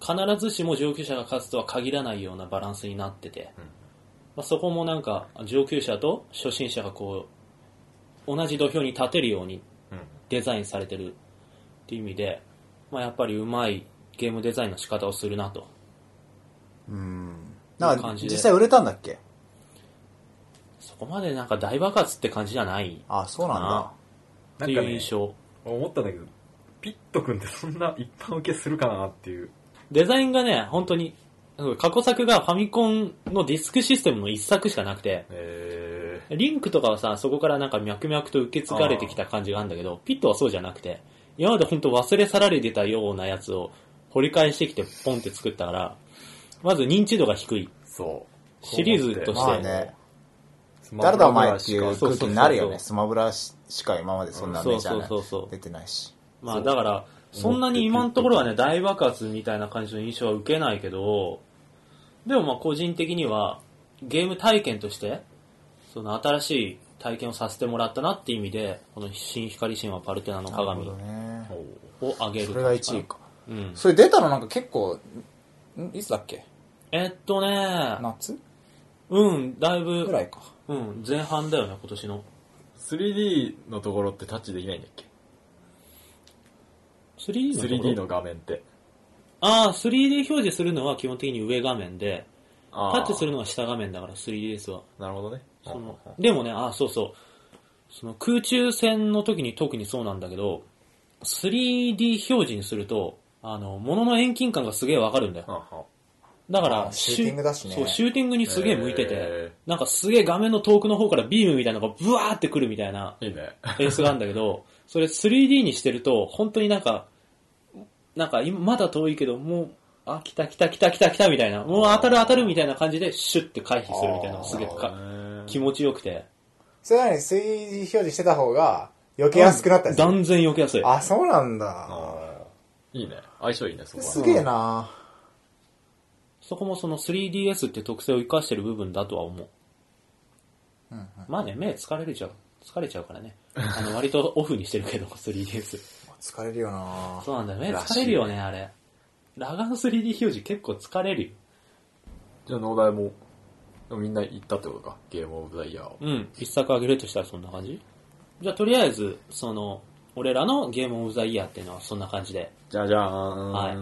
必ずしも上級者が勝つとは限らないようなバランスになってて、うんまあ、そこもなんか上級者と初心者がこう、同じ土俵に立てるようにうん。デザインされてるっていう意味で、まあ、やっぱりうまいゲームデザインの仕方をするなと。うん。なんか感じで実際売れたんだっけ？そこまでなんか大爆発って感じじゃないあ、そうなんだ。っていう印象。思ったんだけど、ピット君ってそんな一般受けするかなっていう。デザインがね、本当に、過去作がファミコンのディスクシステムの一作しかなくて、えリンクとかはさ、そこからなんか脈々と受け継がれてきた感じがあるんだけど、ピットはそうじゃなくて、今まで本当忘れ去られてたようなやつを掘り返してきてポンって作ったから、まず認知度が低い。ー、そう。シリーズとしてまあね。スマブラ誰だお前っていうそうそうそう空気になるよね。スマブラしか今までそんなメジャーなそうそうそうそう出てないし。まあだから、そんなに今のところはね、大爆発みたいな感じの印象は受けないけど、でもまあ個人的には、ゲーム体験として、その新しい体験をさせてもらったなっていう意味で、この新光神話パルテナの鏡。をあげるそれが1位か。うん。それ出たのなんか結構、んいつだっけ？えっとね、夏？うん、だいぶ、ぐらいか。うん、前半だよね、今年の。3D のところってタッチできないんだっけ？3D のところ ?3D の画面って。ああ、3D 表示するのは基本的に上画面で、タタッチするのは下画面だから 3DS は。なるほどね。そのでもね、あ、そうそう。その空中戦の時に特にそうなんだけど、3D 表示にすると、あの、物の遠近感がすげえわかるんだよ。はあはだから、あシューティングだしねそう、シューティングにすげえ向いてて、へなんかすげえ画面の遠くの方からビームみたいなのがブワーってくるみたいなあいいね。<laughs> 演出があるんだけど、それ 3D にしてると、本当になんか、なんか今まだ遠いけど、もう、あ、来た来た来た来た来たみたいな、もう当たる当たるみたいな感じでシュッて回避するみたいなのがすげえか気持ちよくて。それなりに推示表示してた方が、避けやすくなったりする？断然避けやすい。あ、そうなんだ。いいね。相性いいね、そこは。すげえなそこもその 3DS って特性を生かしてる部分だとは思う。まあね、目疲れるちゃう。疲れちゃうからね。あの、割とオフにしてるけど、3DS。疲れるよなそうなんだよ。目疲れるよね、あれ。ラガの 3D 表示結構疲れるよ。じゃあ、農大も、でもみんな行ったってことか？ゲームオブザイヤーを。うん。一作あげるとしたらそんな感じ？じゃあ、とりあえず、その、俺らのゲームオブザイヤーっていうのはそんな感じで。じゃじゃーん。はい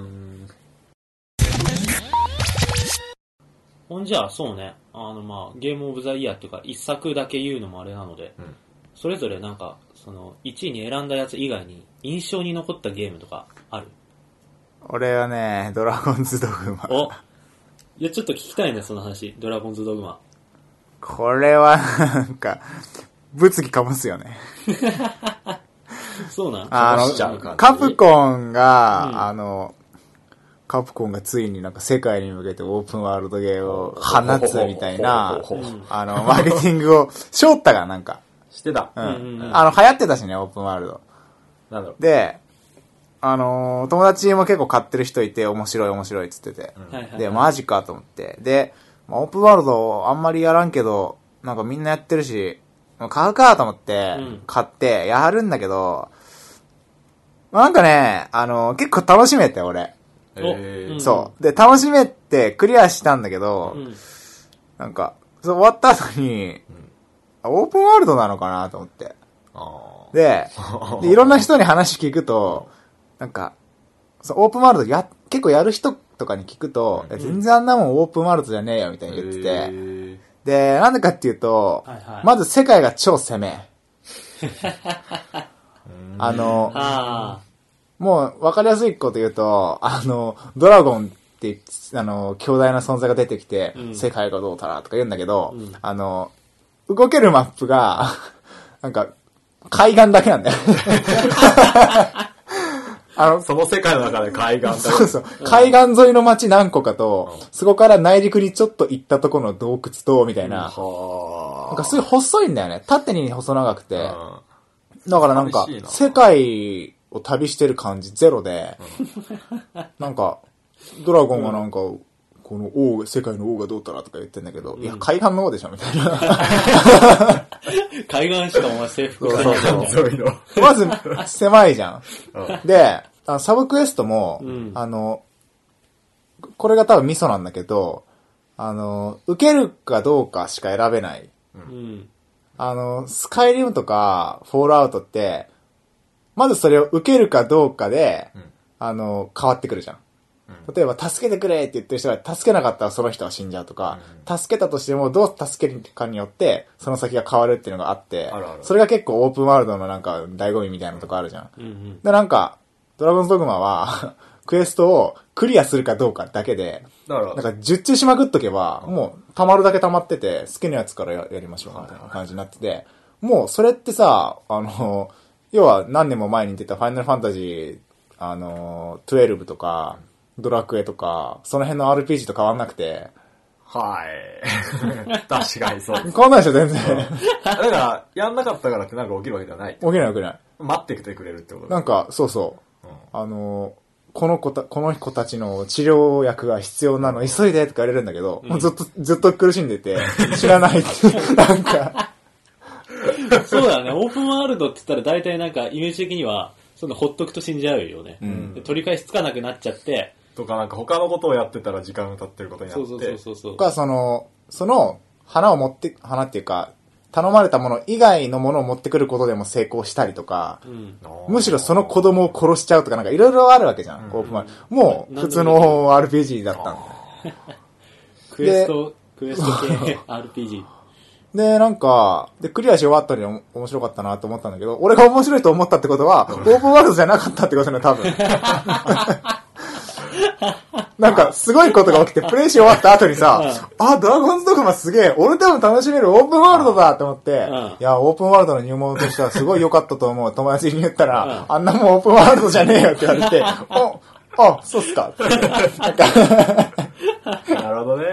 ほんじゃあ、そうね。あの、まあ、ゲームオブザイヤーっていうか、一作だけ言うのもあれなので、うんそれぞれなんか、その、1位に選んだやつ以外に、印象に残ったゲームとかある？俺はね、ドラゴンズドグマ。おいや、ちょっと聞きたいね、その話。ドラゴンズドグマ。これは、なんか、物議かますよね。そうなん？あの、じ？カプコンが、うんあの、カプコンがついになんか世界に向けてオープンワールドゲーを放つみたいなあの、マーケティングを、翔太がなんか、してた。ううんうんうんん。あの、流行ってたしね、オープンワールド。なんだろう。で、あのー友達も結構買ってる人いて、面白い面白いっつってて。で、マジかと思って。で、まあオープンワールドあんまりやらんけど、なんかみんなやってるし、まあ買うかと思ってうん、買って、やるんだけど、まあなんかね、あのー結構楽しめて、俺。そう。で、楽しめてクリアしたんだけど、うん。なんか、そう終わった後に、あオープンワールドなのかなと思って。あで、<laughs> でいろんな人に話聞くと、なんか、そうオープンワールドや、結構やる人とかに聞くと、いや全然あんなもんオープンワールドじゃねえよみたいーに言ってて、えで、なんでかっていうと、はいはい。まず世界が超攻め。<laughs> あの、あもう分かりやすいこと言うと、あの、ドラゴンって、あの、強大な存在が出てきて、うん。世界がどうたらとか言うんだけど、うん。あの、動けるマップが、<laughs> なんか、海岸だけなんだよ。<laughs> あのー、その世界の中で海岸だそうそう。海岸沿いの街何個かと、そこから内陸にちょっと行ったところの洞窟と、みたいな。はなんかすごい細いんだよね。縦に細長くて。あ。だからなんか世界を旅してる感じゼロで、なんか、ドラゴンがなんか、この王が、世界の王がどうたらとか言ってんだけど、いや、海岸の王でしょみたいな。あ。<laughs> 海岸しかお前制服そうそう着てないそうそういうの。まず、狭いじゃん。うんで、あのサブクエストも、うんあの、これが多分ミソなんだけど、あの、受けるかどうかしか選べない。うん。あの、スカイリムとか、フォールアウトって、まずそれを受けるかどうかで、んあの、変わってくるじゃん。例えば、助けてくれって言ってる人が、助けなかったらその人は死んじゃうとか、助けたとしても、どう助けるかによって、その先が変わるっていうのがあって、それが結構オープンワールドのなんか、醍醐味みたいなとこあるじゃん。で、なんか、ドラゴンズドグマは、<laughs> クエストをクリアするかどうかだけで、だから、なんか、十中しまくっとけば、もう、溜まるだけ溜まってて、好きなやつからややりましょう、みたいな感じになってて、もう、それってさ、あの、要は何年も前に出たファイナルファンタジー、あの、12とか、ドラクエとか、その辺の RPG と変わんなくて、はい。<laughs> 確かにそうです。変わんないでしょ、全然。だから、やんなかったからってなんか起きるわけではない。起きない起きない。待ってきてくれるってことなんか、そうそう。あの、この子た、この子たちの治療薬が必要なの、急いでとか言われるんだけど、もうずっと、ずっと苦しんでて、知らないって、<laughs> なんか、そうだね、オープンワールドって言ったら大体なんかイメージ的には、そのほっとくと死んじゃうよね。んで取り返しつかなくなっちゃって、とかなんか他のことをやってたら時間が経ってることになって。そうそうそうそうそう。が、その、その、花を持って、花っていうか、頼まれたもの以外のものを持ってくることでも成功したりとか、うん。むしろその子供を殺しちゃうとかなんかいろいろあるわけじゃん、オープンワールドもう、普通の RPG だったんだ。クエスト、クエスト系 RPG。で、なんか、で、クリアし終わったのに面白かったなと思ったんだけど、俺が面白いと思ったってことは、オープンワールドじゃなかったってことね、多分。<laughs> <laughs> なんか、すごいことが起きて、プレイし終わった後にさ、あ、ドラゴンズドグマすげえ、俺でも楽しめるオープンワールドだと思って、うんいや、オープンワールドの入門としてはすごい良かったと思う。<laughs> 友達に言ったら、あんなもんオープンワールドじゃねえよって言われて、<laughs> お、あ、そうっすか。なるほどね。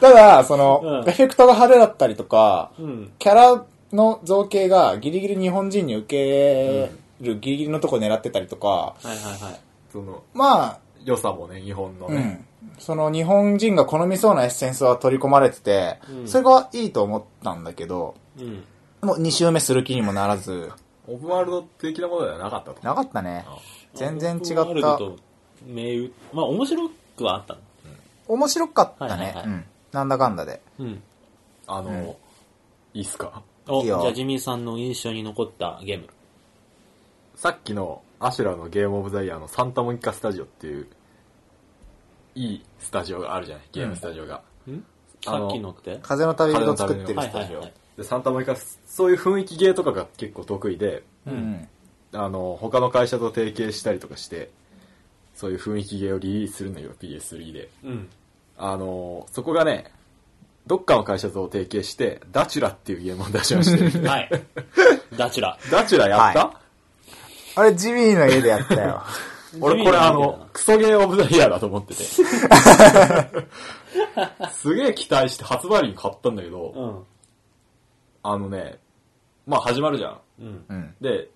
ただ、その、うんエフェクトが派手だったりとか、うん。キャラの造形がギリギリ日本人に受けるギリギリのとこ狙ってたりとか、はいはいはい。その、まあ、良さもね、日本のね。うん。その日本人が好みそうなエッセンスは取り込まれてて、うんそれがいいと思ったんだけど、うん。もう2周目する気にもならず、オープンワールド的なものではなかったと。なかったね。全然違った。ワールドと銘打まあ面白くはあったの。面白かったね。はいはいはいうん。なんだかんだで。うん。あの、うんいいっすか？お、いいよじゃあジミーさんの印象に残ったゲーム。さっきのアシュラのゲームオブザイヤーのサンタモニカスタジオっていう、いいスタジオがあるじゃないゲームスタジオが。ん？あのさっきのって？風の旅人作ってるはいスタジオ。はいはい。で、サンタモニカス、そういう雰囲気ゲーとかが結構得意で、うん。あの、他の会社と提携したりとかして、そういう雰囲気ゲーをリリースするんだけど、PS3 で。うん。あの、そこがね、どっかの会社と提携して、ダチュラっていうゲームを出しまして、はい。<laughs> ダチュラ。ダチュラやった、はあれ、ジミーの家でやったよ。<laughs> 俺これあの、クソゲーオブザイヤーだと思ってて。<laughs> すげえ期待して発売日に買ったんだけど、うん。あのね、まあ始まるじゃん。うん。うん。で、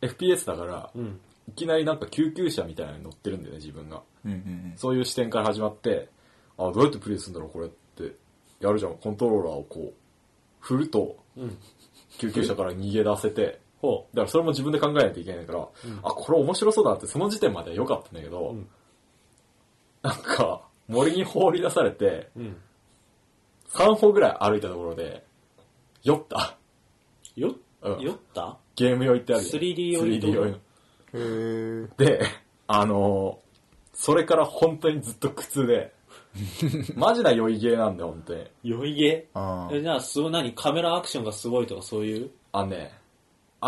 FPS だから、うん。いきなりなんか救急車みたいなのに乗ってるんだよね、自分が。うんうんそういう視点から始まって、あ、どうやってプレイするんだろう、これって。やるじゃん。コントローラーをこう、振ると、うん。救急車から逃げ出せて、ほだからそれも自分で考えないといけないから、あ、これ面白そうだなってその時点までは良かったんだけど、うんなんか、森に放り出されて、う。うん。3歩ぐらい歩いたところで、酔った。よ、うん酔った？ゲーム用意ってあるじゃん 3D 用意 3D 用意の。うん。へで、あのーそれから本当にずっと苦痛で、<laughs> マジな酔いゲーなんだよ、本当に。酔いゲー？じゃあ、そう何？カメラアクションがすごいとかそういう？あのね、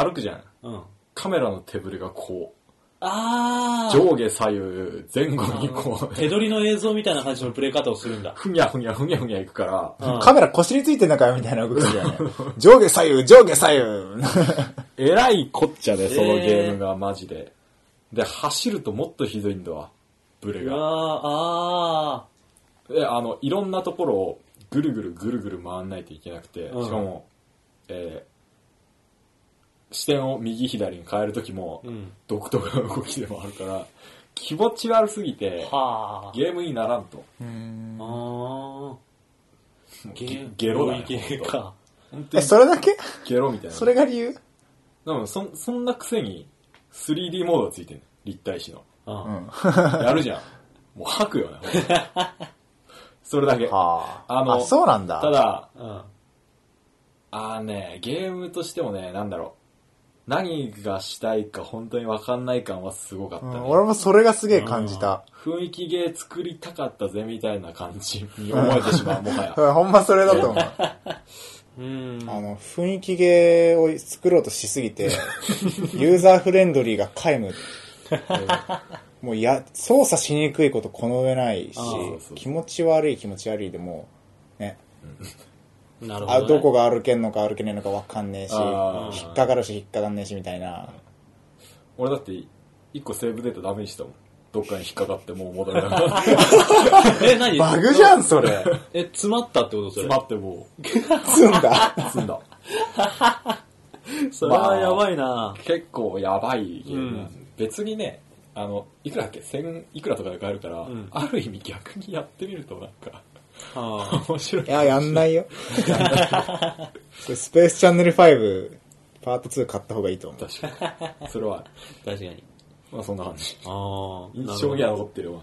歩くじゃん。うん。カメラの手ぶれがこあう、上下左右、前後にこう、手取りの映像みたいな感じのプレイ方をするんだ。<laughs> ふにゃふにゃふにゃふにゃいくから、うんカメラこすりついてんのかよみたいな動きするよね。<laughs> 上下左右、上下左右。<laughs> えらいこっちゃで、そのえーゲームがマジで。で、走るともっとひどいんだわ、ブレうが。あで、あの、いろんなところをぐるぐるぐるぐる回んないといけなくて、うんしかも、えー視点を右左に変えるときも。独特な動きでもあるから、気持ち悪すぎて、はあ。ゲームにならんと。うん。ゲーゲロだよゲーか。え、それだけ？ゲロみたいな。それが理由？でもそ、そんなくせに 3D モードがついてる立体視の。うん。<laughs> やるじゃん。もう吐くよね。<laughs> それだけ。はあ。あのあ、そうなんだ。ただ、うん。あーね、ゲームとしてもね、なんだろう。何がしたいか本当にわかんない感はすごかったね。うん俺もそれがすげえ感じた。雰囲気ゲー作りたかったぜみたいな感じに思えてしまう、もはや。う <laughs> んほんまそれだと思う。<laughs> うん。あの、雰囲気ゲーを作ろうとしすぎて、<laughs> ユーザーフレンドリーが皆無。もうや、操作しにくいことこの上ないしそうそう、気持ち悪い気持ち悪いでもう、ね、あなるほど、ね。どこが歩けんのか歩けねえのかわかんねえし、引っかかるし引っかかんねえしみたいな。俺だって、一個セーブデータダメにしたもん。どっかに引っかかってもう戻れなくなって。<laughs> え、何？バグじゃん、それ。え、詰まったってこと？それ。詰まっても積んだ。う、済んだ。<laughs> それはやばいな結構やばいゲームなん別にね、あの、いくらだっけ？千いくらとかで買えるから、んある意味逆にやってみるとなんか、は面白いい。や、やんないよ。<laughs> スペースチャンネル5、パート2買った方がいいと思う。確かに。それは、あ、確かに。まあそんな感じ。ああ。印象には残ってるわ。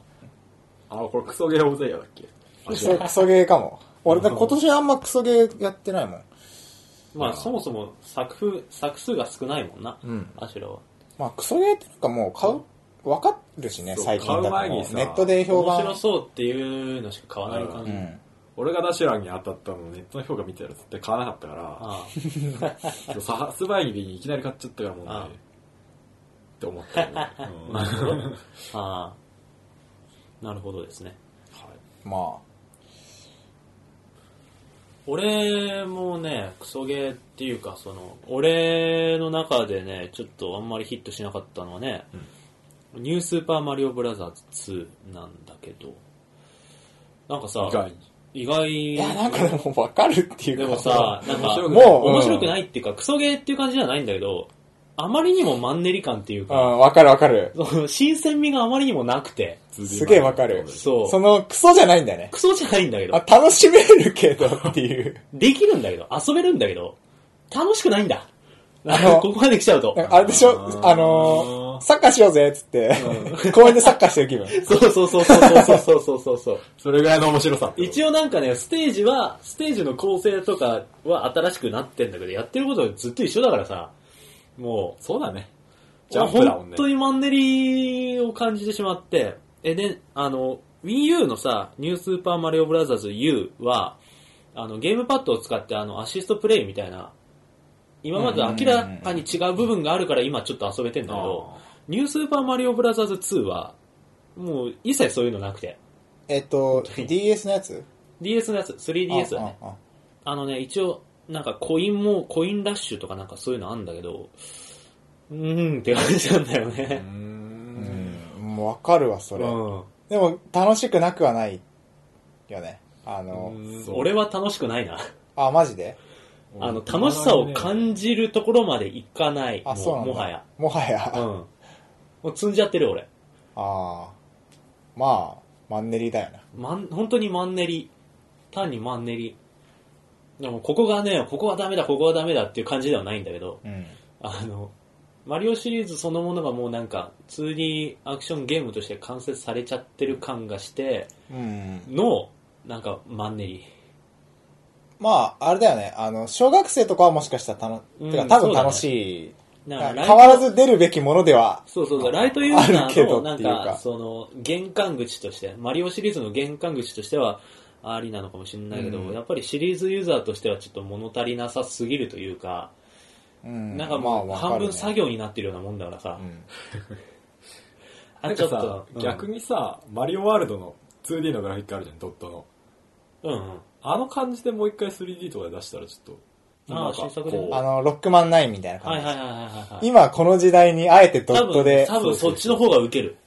あ、これクソゲーオブザイヤーだっけ？あそう、クソゲーかも。俺、だから今年あんまクソゲーやってないもん。まあ、そもそも作風、作数が少ないもんな。うんアシュラは。まあ、クソゲーってなんかもう買う、わかるしね、最近だと買う前にネットで評判。面白そうっていうのしか買わない感じ。うん。俺がダシュランに当たったのネットの評価見てたら絶対買わなかったから、あさ発売日にいきなり買っちゃったからもうねああ、って思ったよね。うんあ。なるほど。<laughs> ああ。なるほどですね。はいま俺もね、クソゲーっていうか、その、俺の中でね、ちょっとあんまりヒットしなかったのはね、ニュースーパーマリオブラザーズ2なんだけど、なんかさ、意外に。意外いや、なんかでもわかるっていうか。でもさ、なんか、もう面白くないっていうか、クソゲーっていう感じじゃないんだけど、あまりにもマンネリ感っていううん、か、わかるわかる。新鮮味があまりにもなくて、すげえわかるそう。その、クソじゃないんだよね。クソじゃないんだけどあ、、楽しめるけどっていう。<laughs> できるんだけど、遊べるんだけど、楽しくないんだ。あの <laughs> ここまで来ちゃうと。あれでしょ？あのー、サッカーしようぜっつって、公園でサッカーしてる気分。<laughs> そうそうそうそうそうそうそうそうそう。それぐらいの面白さ。一応なんかね、ステージは、ステージの構成とかは新しくなってんだけど、やってることはずっと一緒だからさ、もう、そうだね。ジャンプだもんね。本当にマンネリを感じてしまって、え、で、あの、Wii U のさ、ニュースーパーマリオブラザーズ U は、あの、ゲームパッドを使ってあの、アシストプレイみたいな、今までと明らかに違う部分があるから今ちょっと遊べてんだけど、ニュースーパーマリオブラザーズ2は、もう一切そういうのなくて、えっと、DS のやつ？DS のやつ、3DS だね。ああああのね、一応、なんかコインも、コインラッシュとかなんかそういうのあんだけど、うーんって感じなんだようね。ん。うん、もうわかるわ、それ。うん。でも、楽しくなくはないよね。あの、俺は楽しくないな。あ、マジで？あの、楽しさを感じるところまでいかない。あ、もそうな。もはや。もはや。うん。もう積んじゃってる俺。ああ。まあ、マンネリだよな。まん、本当にマンネリ。単にマンネリ。でも、ここがね、ここはダメだ、ここはダメだっていう感じではないんだけど、うん。あの、マリオシリーズそのものがもうなんか 2D アクションゲームとして完成されちゃってる感がしてうん。の、なんかマンネリ。まあ、あれだよね。あの、小学生とかはもしかしたら楽、うんてか多分楽しい。だからライト変わらず出るべきものでは。そうそうそう、ライトユーザあるけどーの、なんっていうかか、その、玄関口として、マリオシリーズの玄関口としては、ありなのかもしれないけど、うんやっぱりシリーズユーザーとしてはちょっと物足りなさすぎるというか、うん。なんかもうまあ半分作。業になってるようなもんだからさる、ね <laughs> あなんかさちょっと、、うん逆にさ、マリオワールドの 2D のグラフィックあるじゃん、ドットの。うんうん。あの感じでもう一回 3D とかで出したらちょっと、あーなんか新作であの、ロックマン9みたいな感じ。はいはいはいはいはい。今この時代にあえてド多分、ットで、多分そっちの方がウケる。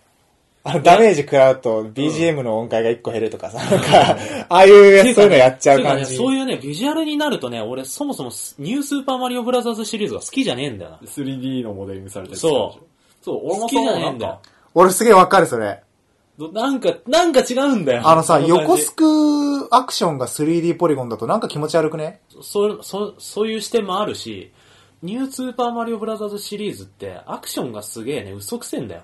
あのダメージ食らうと BGM の音階が1個減るとかさ、なんか、ああいうそういうのやっちゃう感じ。そういうね、ビジュアルになるとね、俺そもそもニュースーパーマリオブラザーズシリーズが好きじゃねえんだよな。3D のモデリングされてるそう。そう、俺好きもそうじゃねえんだよなんか。。俺すげえわかる、それ。どなんか、なんか違うんだよ。あのさ、横スクアクションが 3D ポリゴンだとなんか気持ち悪くね？そう、そう、そういう視点もあるし、ニュースーパーマリオブラザーズシリーズって、アクションがすげえね、嘘くせえんだよ。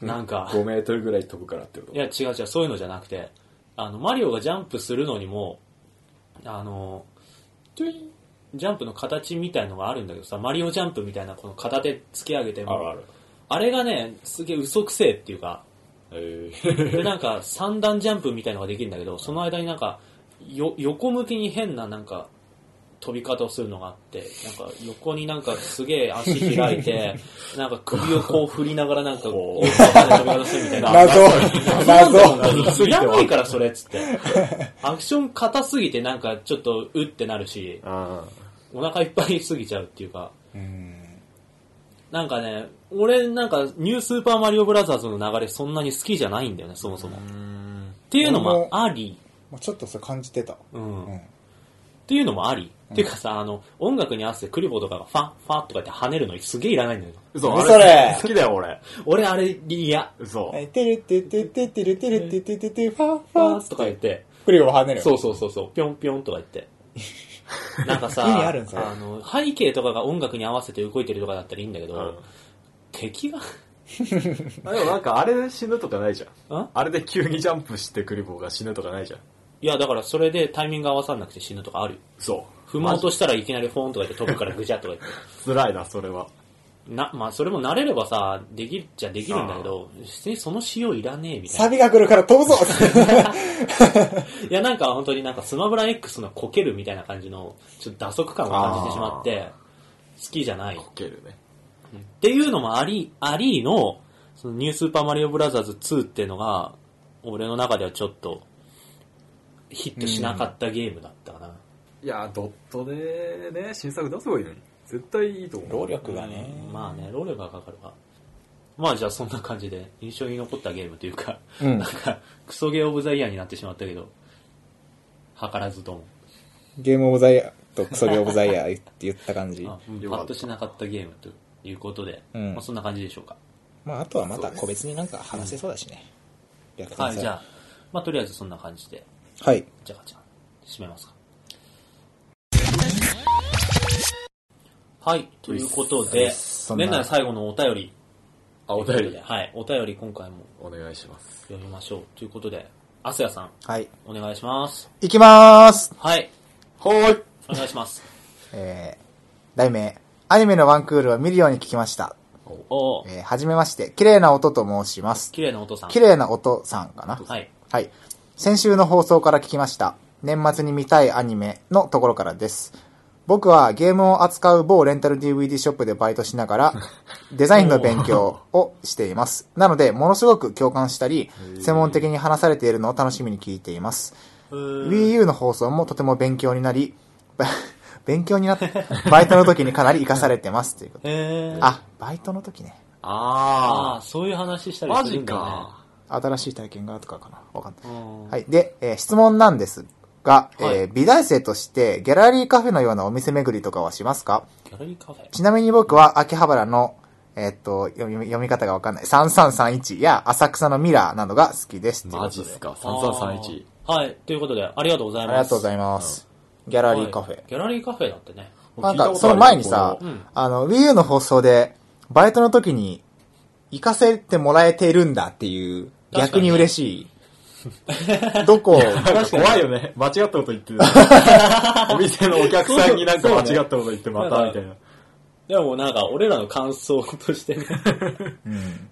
なんか、5メートルぐらい飛ぶからってこと？いや違う違う、そういうのじゃなくて、あの、マリオがジャンプするのにも、あの、ジャンプの形みたいのがあるんだけどさ、マリオジャンプみたいなこの片手突き上げても、あるある。あれがね、すげえ嘘くせえっていうか、えで、なんか、三段ジャンプみたいのができるんだけど、その間になんか、よ、横向きに変ななんか、飛び方をするのがあって、なんか、横になんかすげえ足開いて、<laughs> なんか首をこう振りながらなんか、よくわかんない飛び方するみたいな。謎、謎。謎。いらないからそれっつって。<laughs> アクション硬すぎてなんかちょっとうってなるし、あお腹いっぱいすぎちゃうっていうか、うんなんかね、俺なんかニュースーパーマリオブラザーズの流れそんなに好きじゃないんだよね、そもそも。っうん。ていうのもあり、ちょっとそれ感じてた。うん。うんっていうのもあり。っていうかさ、あの、音楽に合わせてクリボーとかがファッファッとか言って跳ねるのすげえいらないんだよ。嘘、何あそれ好きだよ、俺。俺あれ嫌。嘘。はいてるててててるてるててててファーフファァーーとか言って、クリゴ跳ねる。そうそうそうそう、ぴょんぴょんとか言って。<laughs> なんかさ、意味ああの、背景とかが音楽に合わせて動いてるとかだったらいいんだけど、うん敵が、<laughs> あでもなんかあれで死ぬとかないじゃん。んあれで急にジャンプしてクリボーが死ぬとかないじゃん。いや、だからそれでタイミング合わさんなくて死ぬとかあるよ。そう。踏もうとしたらいきなりフォーンとか言って飛ぶからぐちゃっとか言って。<laughs> 辛いな、それは。な、まあそれも慣れればさ、できるっちゃできるんだけど、別にその仕様いらねえみたいな。サビが来るから飛ぶぞ <laughs> いや、なんか本当になんかスマブラ X のこけるみたいな感じの、ちょっと打足感を感じてしまって、好きじゃない。こけるね。っていうのもあり、ありの、そのニュースーパーマリオブラザーズ2っていうのが、俺の中ではちょっと、ヒットしなかったゲームだったかな。いや、ドットでね、新作出せばいいのに。絶対いいと思う。労力がね。まあね、労力がかかるわ。まあじゃあそんな感じで、印象に残ったゲームというか、うんなんか、クソゲーオブザイヤーになってしまったけど、図らずとも。ゲームオブザイヤーとクソゲーオブザイヤーって言った感じ。<laughs> あうんパッとしなかったゲームということで、うんまあそんな感じでしょうか。まあ、あとはまた個別になんか話せそうだしね。逆転はい、さじゃあ、まあとりあえずそんな感じで、はい。じゃあじゃあ、締めますか。はい、ということで、そんな年内最後のお便り。あ、お便り。はい、お便り今回もお願いします。読みましょう。ということで、アスヤさん、はい。お願いします。いきまーすはい、はーい。お願いします。<laughs> えー、題名、アニメのワンクールを見るように聞きました。おー、えー、はじめまして、綺麗な音と申します。綺麗なお父さん。綺麗な音さんかな。はい。はい。先週の放送から聞きました。年末に見たいアニメのところからです。僕はゲームを扱う某レンタル DVD ショップでバイトしながら、<laughs> デザインの勉強をしています。なので、ものすごく共感したり、専門的に話されているのを楽しみに聞いています。Wii U の放送もとても勉強になり、ば <laughs> 勉強になって、バイトの時にかなり活かされてます。ということでえー、あ、バイトの時ね。ああ、あそういう話したー。マジりするんだ、ね。か。新しい体験がとかかなわかんない。うんはい。で、えー質問なんですが、はいえー美大生としてギャラリーカフェのようなお店巡りとかはしますか？ギャラリーカフェ？ちなみに僕は秋葉原の、えーっと読み、読み方がわかんない。3331や浅草のミラーなどが好きです。マジっすか？3331。あーはい、ということで、ありがとうございます。ありがとうございます。ギャラリーカフェ。はいギャラリーカフェだってね。なんか、その前にさ、うんあの、Wii U の放送で、バイトの時に行かせてもらえてるんだっていう、逆に嬉しい。<laughs> どこ？怖いよね。間違ったこと言ってる。<laughs> お店のお客さんになんか間違ったこと言ってまたみたいな。でもなんか、俺らの感想としてね。<laughs> うん。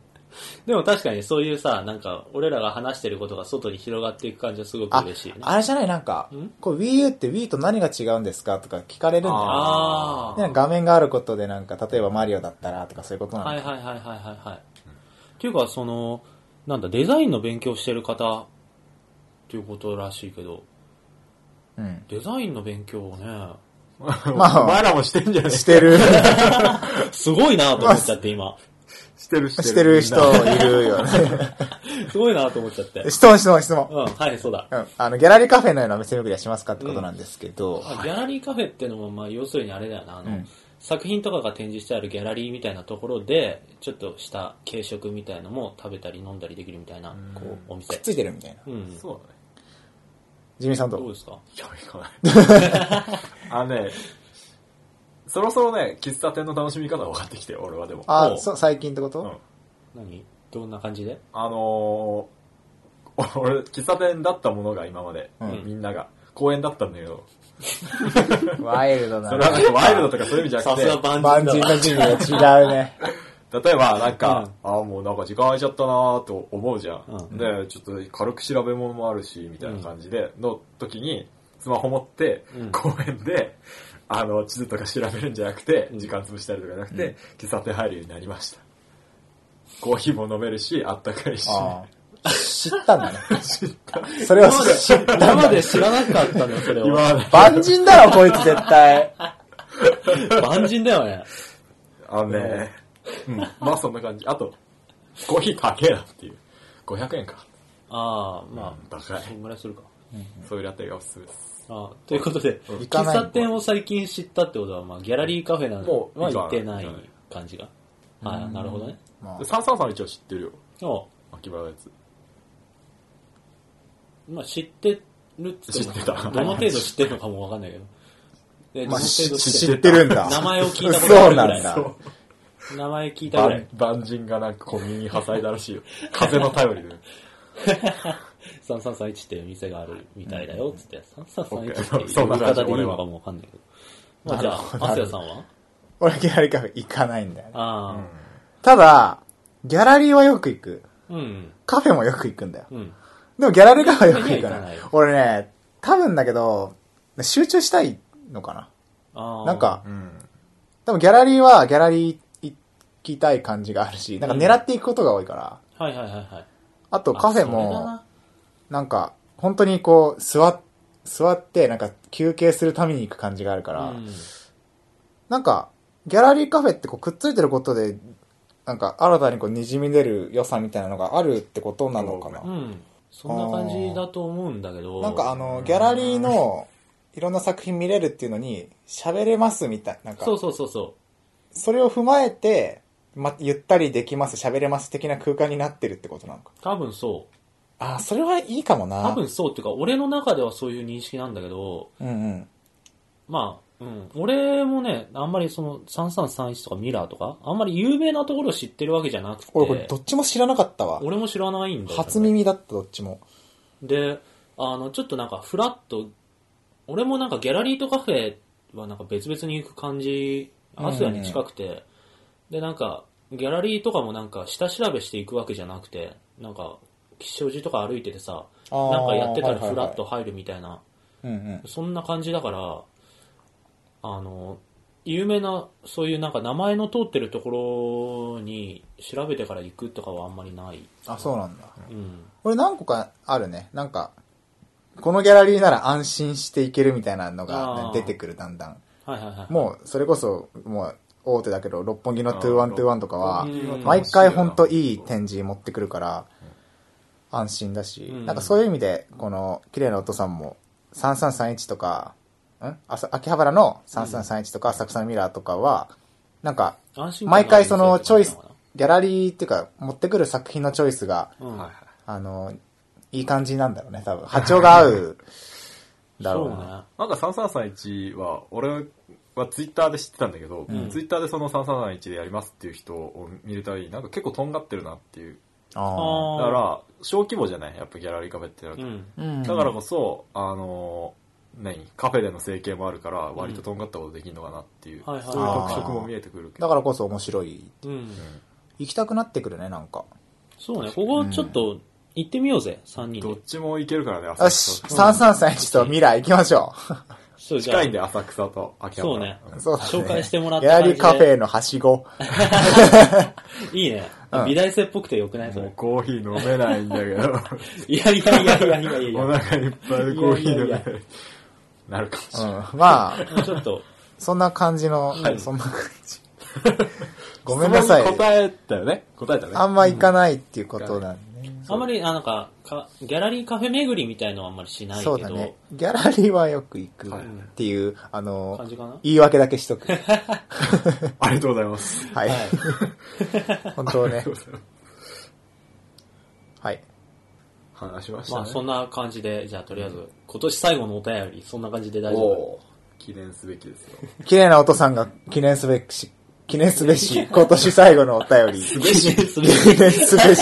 でも確かにそういうさ、なんか、俺らが話してることが外に広がっていく感じはすごくあ嬉しいよね。あれじゃない？なんかん、こう Wii U って Wii と何が違うんですかとか聞かれるんだよ。あね画面があることでなんか、例えばマリオだったらとかそういうことなあ。のはいはいはいはいはいはい。っていうか、その、なんだ、デザインの勉強してる方っていうことらしいけど、うん。デザインの勉強をね、<laughs> まあお前らもしてんじゃねしてる、<laughs> すごいなと思っちゃって今。してるしてる。してる人いるよね。<laughs> すごいなと思っちゃって。質問質問質問。うん、はい、そうだ。うん。あの、ギャラリーカフェのような店巡りはしますかってことなんですけど、まあギャラリーカフェってのも、まあ、要するにあれだよな、あの、うん作品とかが展示してあるギャラリーみたいなところで、ちょっとした軽食みたいのも食べたり飲んだりできるみたいな、こう、お店くっ。ついてるみたいな。うん。そうだね。ジミーさんと。どうですか？いや、行かない。<laughs> あのね、そろそろね、喫茶店の楽しみ方が分かってきて、俺はでも。あお、そう、最近ってこと、うん。何？どんな感じで？あのー、<laughs> 俺、喫茶店だったものが今まで、うん。みんなが、公園だったんだけど、ワイルドな。それはなんかワイルドとかそういう意味じゃなくて、万万人のジミーが違うね。<laughs> 例えばなんか、ああ、もうなんか時間空いちゃったなーと思うじゃん。うんで、ちょっと軽く調べ物もあるし、みたいな感じで、の時に、スマホ持って、うん公園で、あの、地図とか調べるんじゃなくて、うん時間潰したりとかじゃなくて、喫茶店入るようになりました。コーヒーも飲めるし、あったかいし。知ったんだね。<laughs> それを知ったんだ今まで知らなかったのよ、それは。<laughs> 今まで、<laughs> 万人だろ、こいつ絶対。万人だよね。あのね、うん、まあそんな感じ。あと、コーヒー高えなっていう。500円か。ああ、まあ、高いそんぐらいするか。そういうラテがおすすめです。ああということで、喫行かない茶店を最近知ったってことは、まあ、ギャラリーカフェなのはもう行かない行ってない感じが。ああ、なるほどね。まで333一応知ってるよ。お秋葉のやつ。まあ、知ってるっつっても知ってたどの程度知ってるのかもわかんないけど。で知ってるんだ。名前を聞いたことあるぐらい。そうなんだ。名前聞いたぐらい万。万人がなんかこう耳に挟いだらしいよ。<laughs> 風の頼りで。<laughs> 3331っていう店があるみたいだよ、つって。3331って言い方でいいのかもわかんないけど。まあじゃあ、アスヤさんは？俺ギャラリーカフェ行かないんだよね。あただ、ギャラリーはよく行く。あ、うん。カフェもよく行くんだよ。うん。でもギャラリーカフェよく行かないい。俺ね、多分だけど、集中したいのかな。ああ。なんかう、ん。でもギャラリーはギャラリー行きたい感じがあるし、なんか狙っていくことが多いから。はいはいはいはい。あとカフェあそれだも、ななんか、本当にこう、座っ、座って、なんか休憩するために行く感じがあるから、うんなんか、ギャラリーカフェってこうくっついてることで、なんか新たにこう滲み出る良さみたいなのがあるってことなのかな。うん。そんな感じだと思うんだけど。なんかあの、ギャラリーのいろんな作品見れるっていうのに喋れますみたいな。なんか、そうそうそうそそれを踏まえて、ま、ゆったりできます、喋れます的な空間になってるってことなのか。う。多分そう。あー、それはいいかもな。多分そうっていうか、俺の中ではそういう認識なんだけど、うんうん。まあ、うん。俺もね、あんまりその3331とかミラーとか、あんまり有名なところを知ってるわけじゃなくて、俺これどっちも知らなかったわ。俺も知らないんだよ。初耳だった、どっちも。で、あの、ちょっとなんかフラッと、俺もなんかギャラリーとカフェはなんか別々に行く感じ、アスヤに近くて、で、なんか、ギャラリーとかもなんか下調べしていくわけじゃなくて、なんか、吉祥寺とか歩いててさ、なんかやってたらはいはいはいフラッと入るみたいな。そんな感じだから、あの、有名な、そういうなんか名前の通ってるところに調べてから行くとかはあんまりない。あ、そうなんだ。うん。俺何個かあるね。なんか、このギャラリーなら安心していけるみたいなのが、出てくる、だんだん。はいはいはい。もう、それこそ、もう、大手だけど、六本木の2121とかはうん、毎回ほんといい展示持ってくるから、安心だし、うんなんかそういう意味で、この、綺麗なお父さんも、3331とか、ん？秋葉原の3331とか、浅草のミラーとかは、なんか、毎回そのチョイスギャラリーっていうか、持ってくる作品のチョイスが。あの、いい感じなんだろうね、多分。波長が合う、だろうそうな。ね。なんか3331は、俺はツイッターで知ってたんだけど、んツイッターでその3331でやりますっていう人を見れたり、なんか結構とんがってるなっていう。ああだから、小規模じゃない？やっぱギャラリーカフェってなると。うん。あ。うんだからこそ、あのー、何？カフェでの整形もあるから、割ととんがったことできるのかなっていう、はいはいそういう特色も見えてくるけど。だからこそ面白い。うん。行きたくなってくるね、なんか。そうね、ここちょっと行ってみようぜ、3人で。どっちもいけるからね、よ浅し、草。3331とミラー行きましょそうじゃあ近いんで、浅草と秋葉原。そうねう。そうだね。紹介してもらったギャラリー感じでカフェのはしご。<laughs> いいね。うん美大生っぽくてよくない？そもうれ。コーヒー飲めないんだけど、<laughs> いやいやいやいやいやいや <laughs> お腹いっぱいでコーヒー飲めないいやいやい。なるかもしれない。うん。まあ、ちょっと、そんな感じの、はいそんな感じ。ごめんなさい質問に。答えたよね答えたね。あんま行かないっていうことなんでね。あんまり、あなんかか、ギャラリーカフェ巡りみたいのはあんまりしないけど、そうだね。ギャラリーはよく行くはいっていう、あの感、じかな？言い訳だけしとく。<laughs> ありがとうございます。はい。はい。<laughs> 本当ねはい。話しましたね。まあそんな感じで、じゃあとりあえず、今年最後のお便り、そんな感じで大丈夫？記念すべきですよ。綺麗なお父さんが記念すべきし、記念すべし、今年最後のお便り。すべし、すべ記念すべし。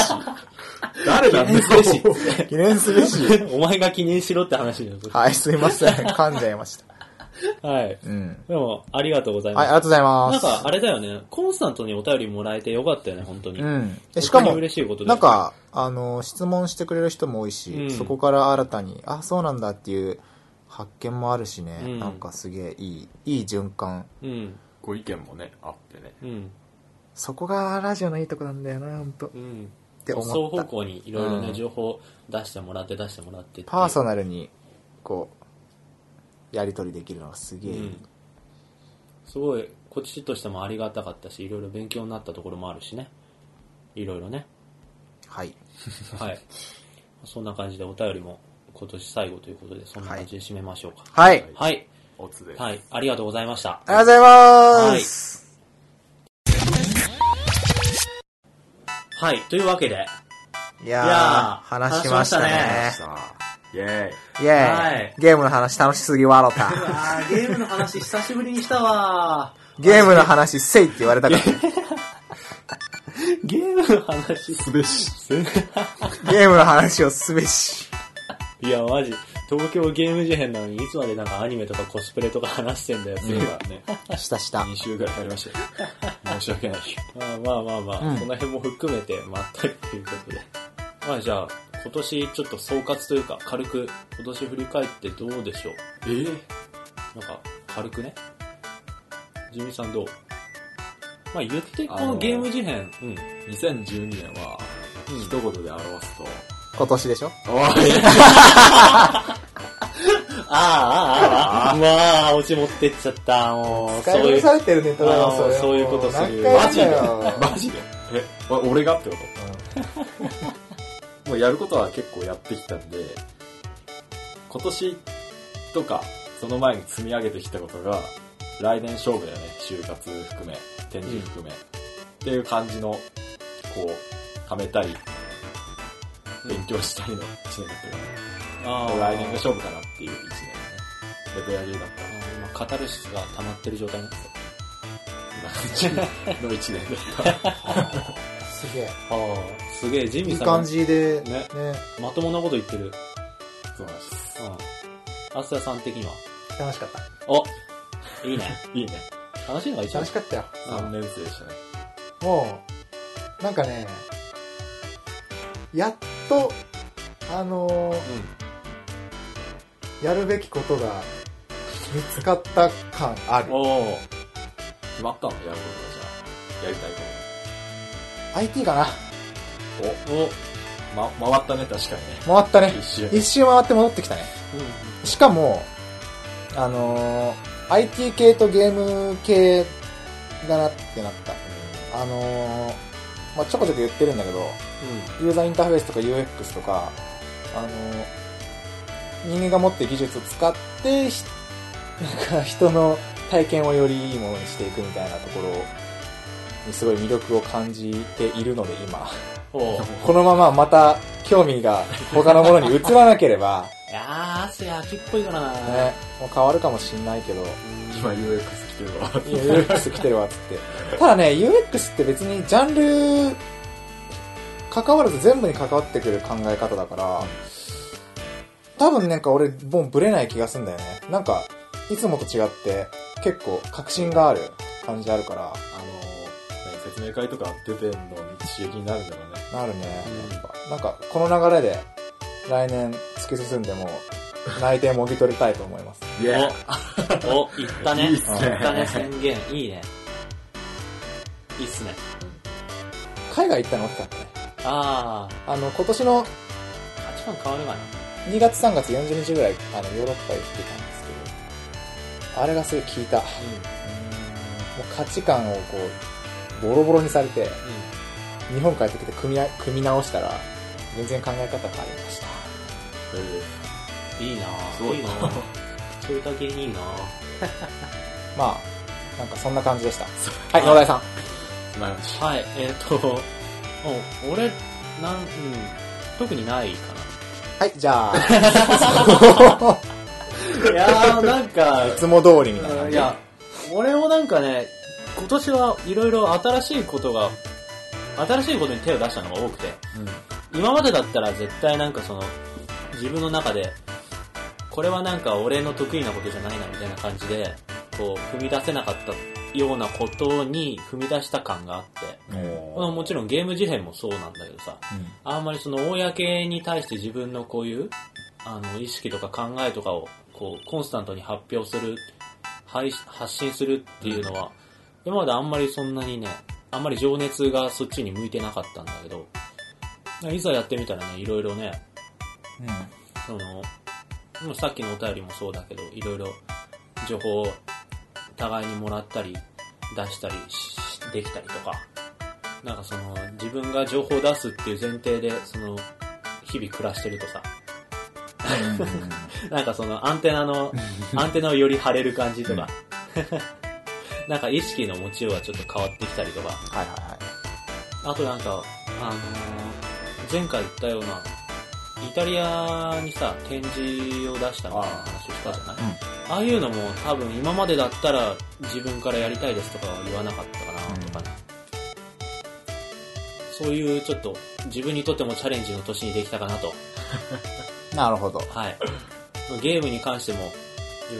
誰なんですべし。記念すべし。<laughs> お前が記念しろって話だよ。それはい、すいません。噛んじゃいました。はい。うん。でも、ありがとうございはい、ます。ありがとうございます。なんか、あれだよね。コンスタントにお便りもらえてよかったよね、本当に。うん。でしかも嬉しいこと、でなんか、あの、質問してくれる人も多いし、うんそこから新たに、あ、そうなんだっていう発見もあるしね、うんなんかすげえいい、いい循環。うん。ご意見もね、あってね。うん。そこがラジオのいいとこなんだよな、本当っうん。て双思った。方向にいろいろね、うん情報出してもらって出してもらってっていうパーソナルに、こう、やり取りできるのがすげえ。うんすごい、こっちとしてもありがたかったし、いろいろ勉強になったところもあるしね。いろいろね。はい。<laughs> はい。そんな感じでお便りも今年最後ということで、そんな感じで締めましょうか。はい。はい。おつです。はい。ありがとうございました。ありがとうございます。はい。というわけで、いやー、いやー話しましたね。イェーイ。イェーイ、はいゲームの話楽しすぎ笑っうた。わーゲームの話久しぶりにしたわゲームの話せいって言われたから、<laughs> ゲームの話すべし。<laughs> ゲームの話をすべし。いや、マジ。東京ゲーム事変なのに、いつまでなんかアニメとかコスプレとか話してんだよ、そういえばね。したした。2週ぐらいやりましたよ。申し訳ない。まあまあまあまあ、うんその辺も含めてまったりということで。まあじゃあ、今年ちょっと総括というか、軽く今年振り返ってどうでしょうえ？えなんか、軽くね。ジミさんどう？まあ言って、こあのゲーム事変、うん。2012年は、うん一言で表すと、今年でしょ？おい。<laughs> ああ、ああ、まあ、オチ持ってっちゃった、もう。使い古されてるネタだよ、あーそれ。そういうことする。マジで。マジで。え、お俺がってこと？もうやることは結構やってきたんで、今年とか、その前に積み上げてきたことが、来年勝負だよね。就活含め、展示含め。っていう感じの、こう、貯めたり、勉強したりの一年だったから、ああ来年が勝負かなっていう一年だね。レベル上げだった。今、カタルシスが溜まってる状態なんですよ。の一年だった。すげえ。ああ、すげえ、ジミーさん。いい感。じで、ねね。まともなこと言ってる。そうなんです。うん。アスヤさん的には？楽しかった。おいいね。いいね。楽しいのが一番楽しかったよ。3年生でしたね。もう、なんかね、やっと、あのーやるべきことが見つかった感ある。決まったのやることがじゃあ、やりたいこ IT かなと。おお、ま、回ったね、確かにね。回ったね。一周。一周回って戻ってきたね。しかも、あのー IT 系とゲーム系だなってなった。あのーまあ、ちょこちょこ言ってるんだけど、ユーザーインターフェースとか UX とか、あのー人間が持ってる技術を使って、し <laughs> なんか人の体験をよりいいものにしていくみたいなところにすごい魅力を感じているので今。<laughs> このまままた興味が他のものに移らなければ、<laughs> いやー、アスヤ秋っぽいからな。ね、もう変わるかもしんないけど、今 UX 来てるわ。UX 来てるわっつって。ただね、UX って別にジャンル、関わらず全部に関わってくる考え方だから、多分なんか俺、もうブレない気がすんだよね。なんか、いつもと違って、結構確信がある感じあるから、あのー、ね説明会とか出てんのに刺激になるんだろうね。なるねうん。やっぱなんか、この流れで、来年突き進んでも、内定もぎ取りたいと思います。イェお、お、いったね。いいっすねいったね、宣言。いいね。いいっすね。海外行ったの？大きかったね。ああの、今年のー、価値観変わるかな。2月3月40日ぐらい、あの、ヨーロッパ行ってたんですけど、あれがすごい効いた。もう価値観をこう、ボロボロにされて、う日本帰ってきて組みな組み直したら、全然考え方変わりました。いいなすごいな。そういうだけいいな <laughs> まあ、なんかそんな感じでした。<laughs> はい、野田さん。はい、えっ、と、うん俺、なん、うん、特にないかはい、じゃあ、な。<laughs> いやー、なんか、いつも通りみたいな感じ。いや、俺もなんかね、今年はいろいろ新しいことが、新しいことに手を出したのが多くて、今までだったら絶対なんかその、自分の中で、これはなんか俺の得意なことじゃないなみたいな感じで、こう、踏み出せなかったようなことに踏み出した感があって、もちろんゲーム事変もそうなんだけどさ、あんまりその公に対して自分のこういう、あの、意識とか考えとかを、こう、コンスタントに発表する、配発信するっていうのは、今まであんまりそんなにね、あんまり情熱がそっちに向いてなかったんだけど、いざやってみたらね、いろいろね、うん。その、さっきのお便りもそうだけど、いろいろ情報を互いにもらったり、出したりしできたりとか、なんかその、自分が情報を出すっていう前提で、その、日々暮らしてるとさ、なんかそのアンテナの、アンテナをより張れる感じとか、<laughs> なんか意識の持ちようがちょっと変わってきたりとか、はいはいはい。あとなんか、あのー前回言ったような、イタリアにさ、展示を出したみたいな話をしたじゃない？ああいうのも多分今までだったら自分からやりたいですとかは言わなかったかなとかね。そういうちょっと自分にとってもチャレンジの年にできたかなと。<laughs> なるほど。はい。ゲームに関しても、よ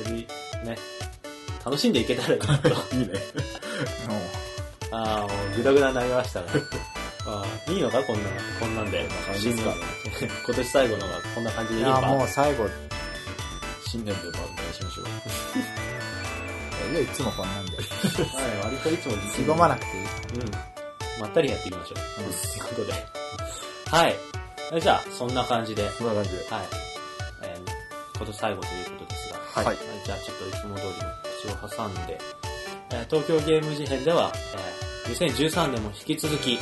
りね、楽しんでいけたらなと。<laughs> いいね。<laughs> ああ、もうグダグダになりましたね。ああいいのかこんな、こんなんで。感じですか？新年今年最後のがこんな感じでいいのかもう最後、い新年でお願いしましょう。や、<laughs> いつもこんなんで。はい、割といつも意気込まなくていい。うん。まったりやっていきましょう。ということで。はい。じゃあ、そんな感じで、はい。そんな感じで。えー、今年最後ということですはい。はいじゃあちょっといつも通りの口を挟んで、えー東京ゲーム事変では、えー2013年も引き続き、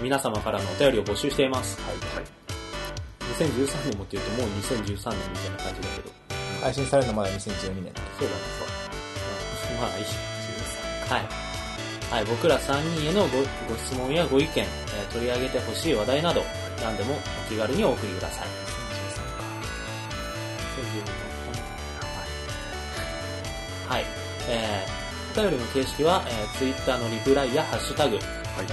皆様からのお便りを募集しています。はい。2013年もって言うともう2013年みたいな感じだけど。配信されるのまだ2012年。そうだね、そう。まあいい。はい。はい、僕ら3人へのごご質問やご意見、えー取り上げてほしい話題など、何でもお気軽にお送りください。はい。えー、お便りの形式は、えー、Twitter のリプライやハッシュタグ、はい。えっ、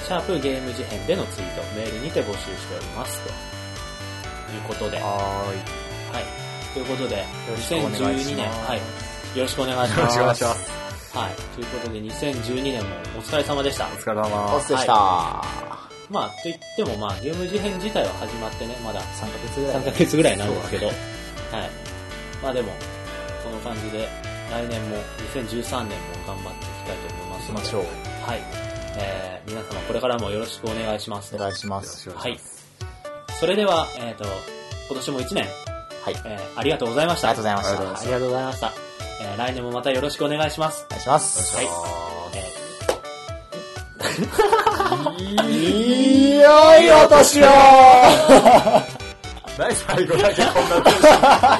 と、シャープゲーム事変でのツイート、メールにて募集しております。ということで、ははーい。い。ということで、ろしくお願いします2012年、はい。よろしくお願いしよろます。しくお願いします。はい。ということで、2012年もお疲れ様でしたお。疲れお様疲れでした。まあ、と言っても、まあ、ゲーム事変自体は始まってね、まだ3ヶ月ぐらい。3ヶ月ぐらいなんですけど、はい。まあでも、この感じで、来年も、2013年も頑張っていきたいと思いますので、行きましょう。はい。えー、皆様これからもよろしくお願いします。お願いしまよろしす。はい。それでは、えっ、と、今年も1年、はい。えー、ありがとうございました。ありがとうございました。ありがとうございました。えー、来年もまたよろしくお願いします。願いします。はいえ <laughs> いいよいお年を何最後だけこんな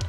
<laughs>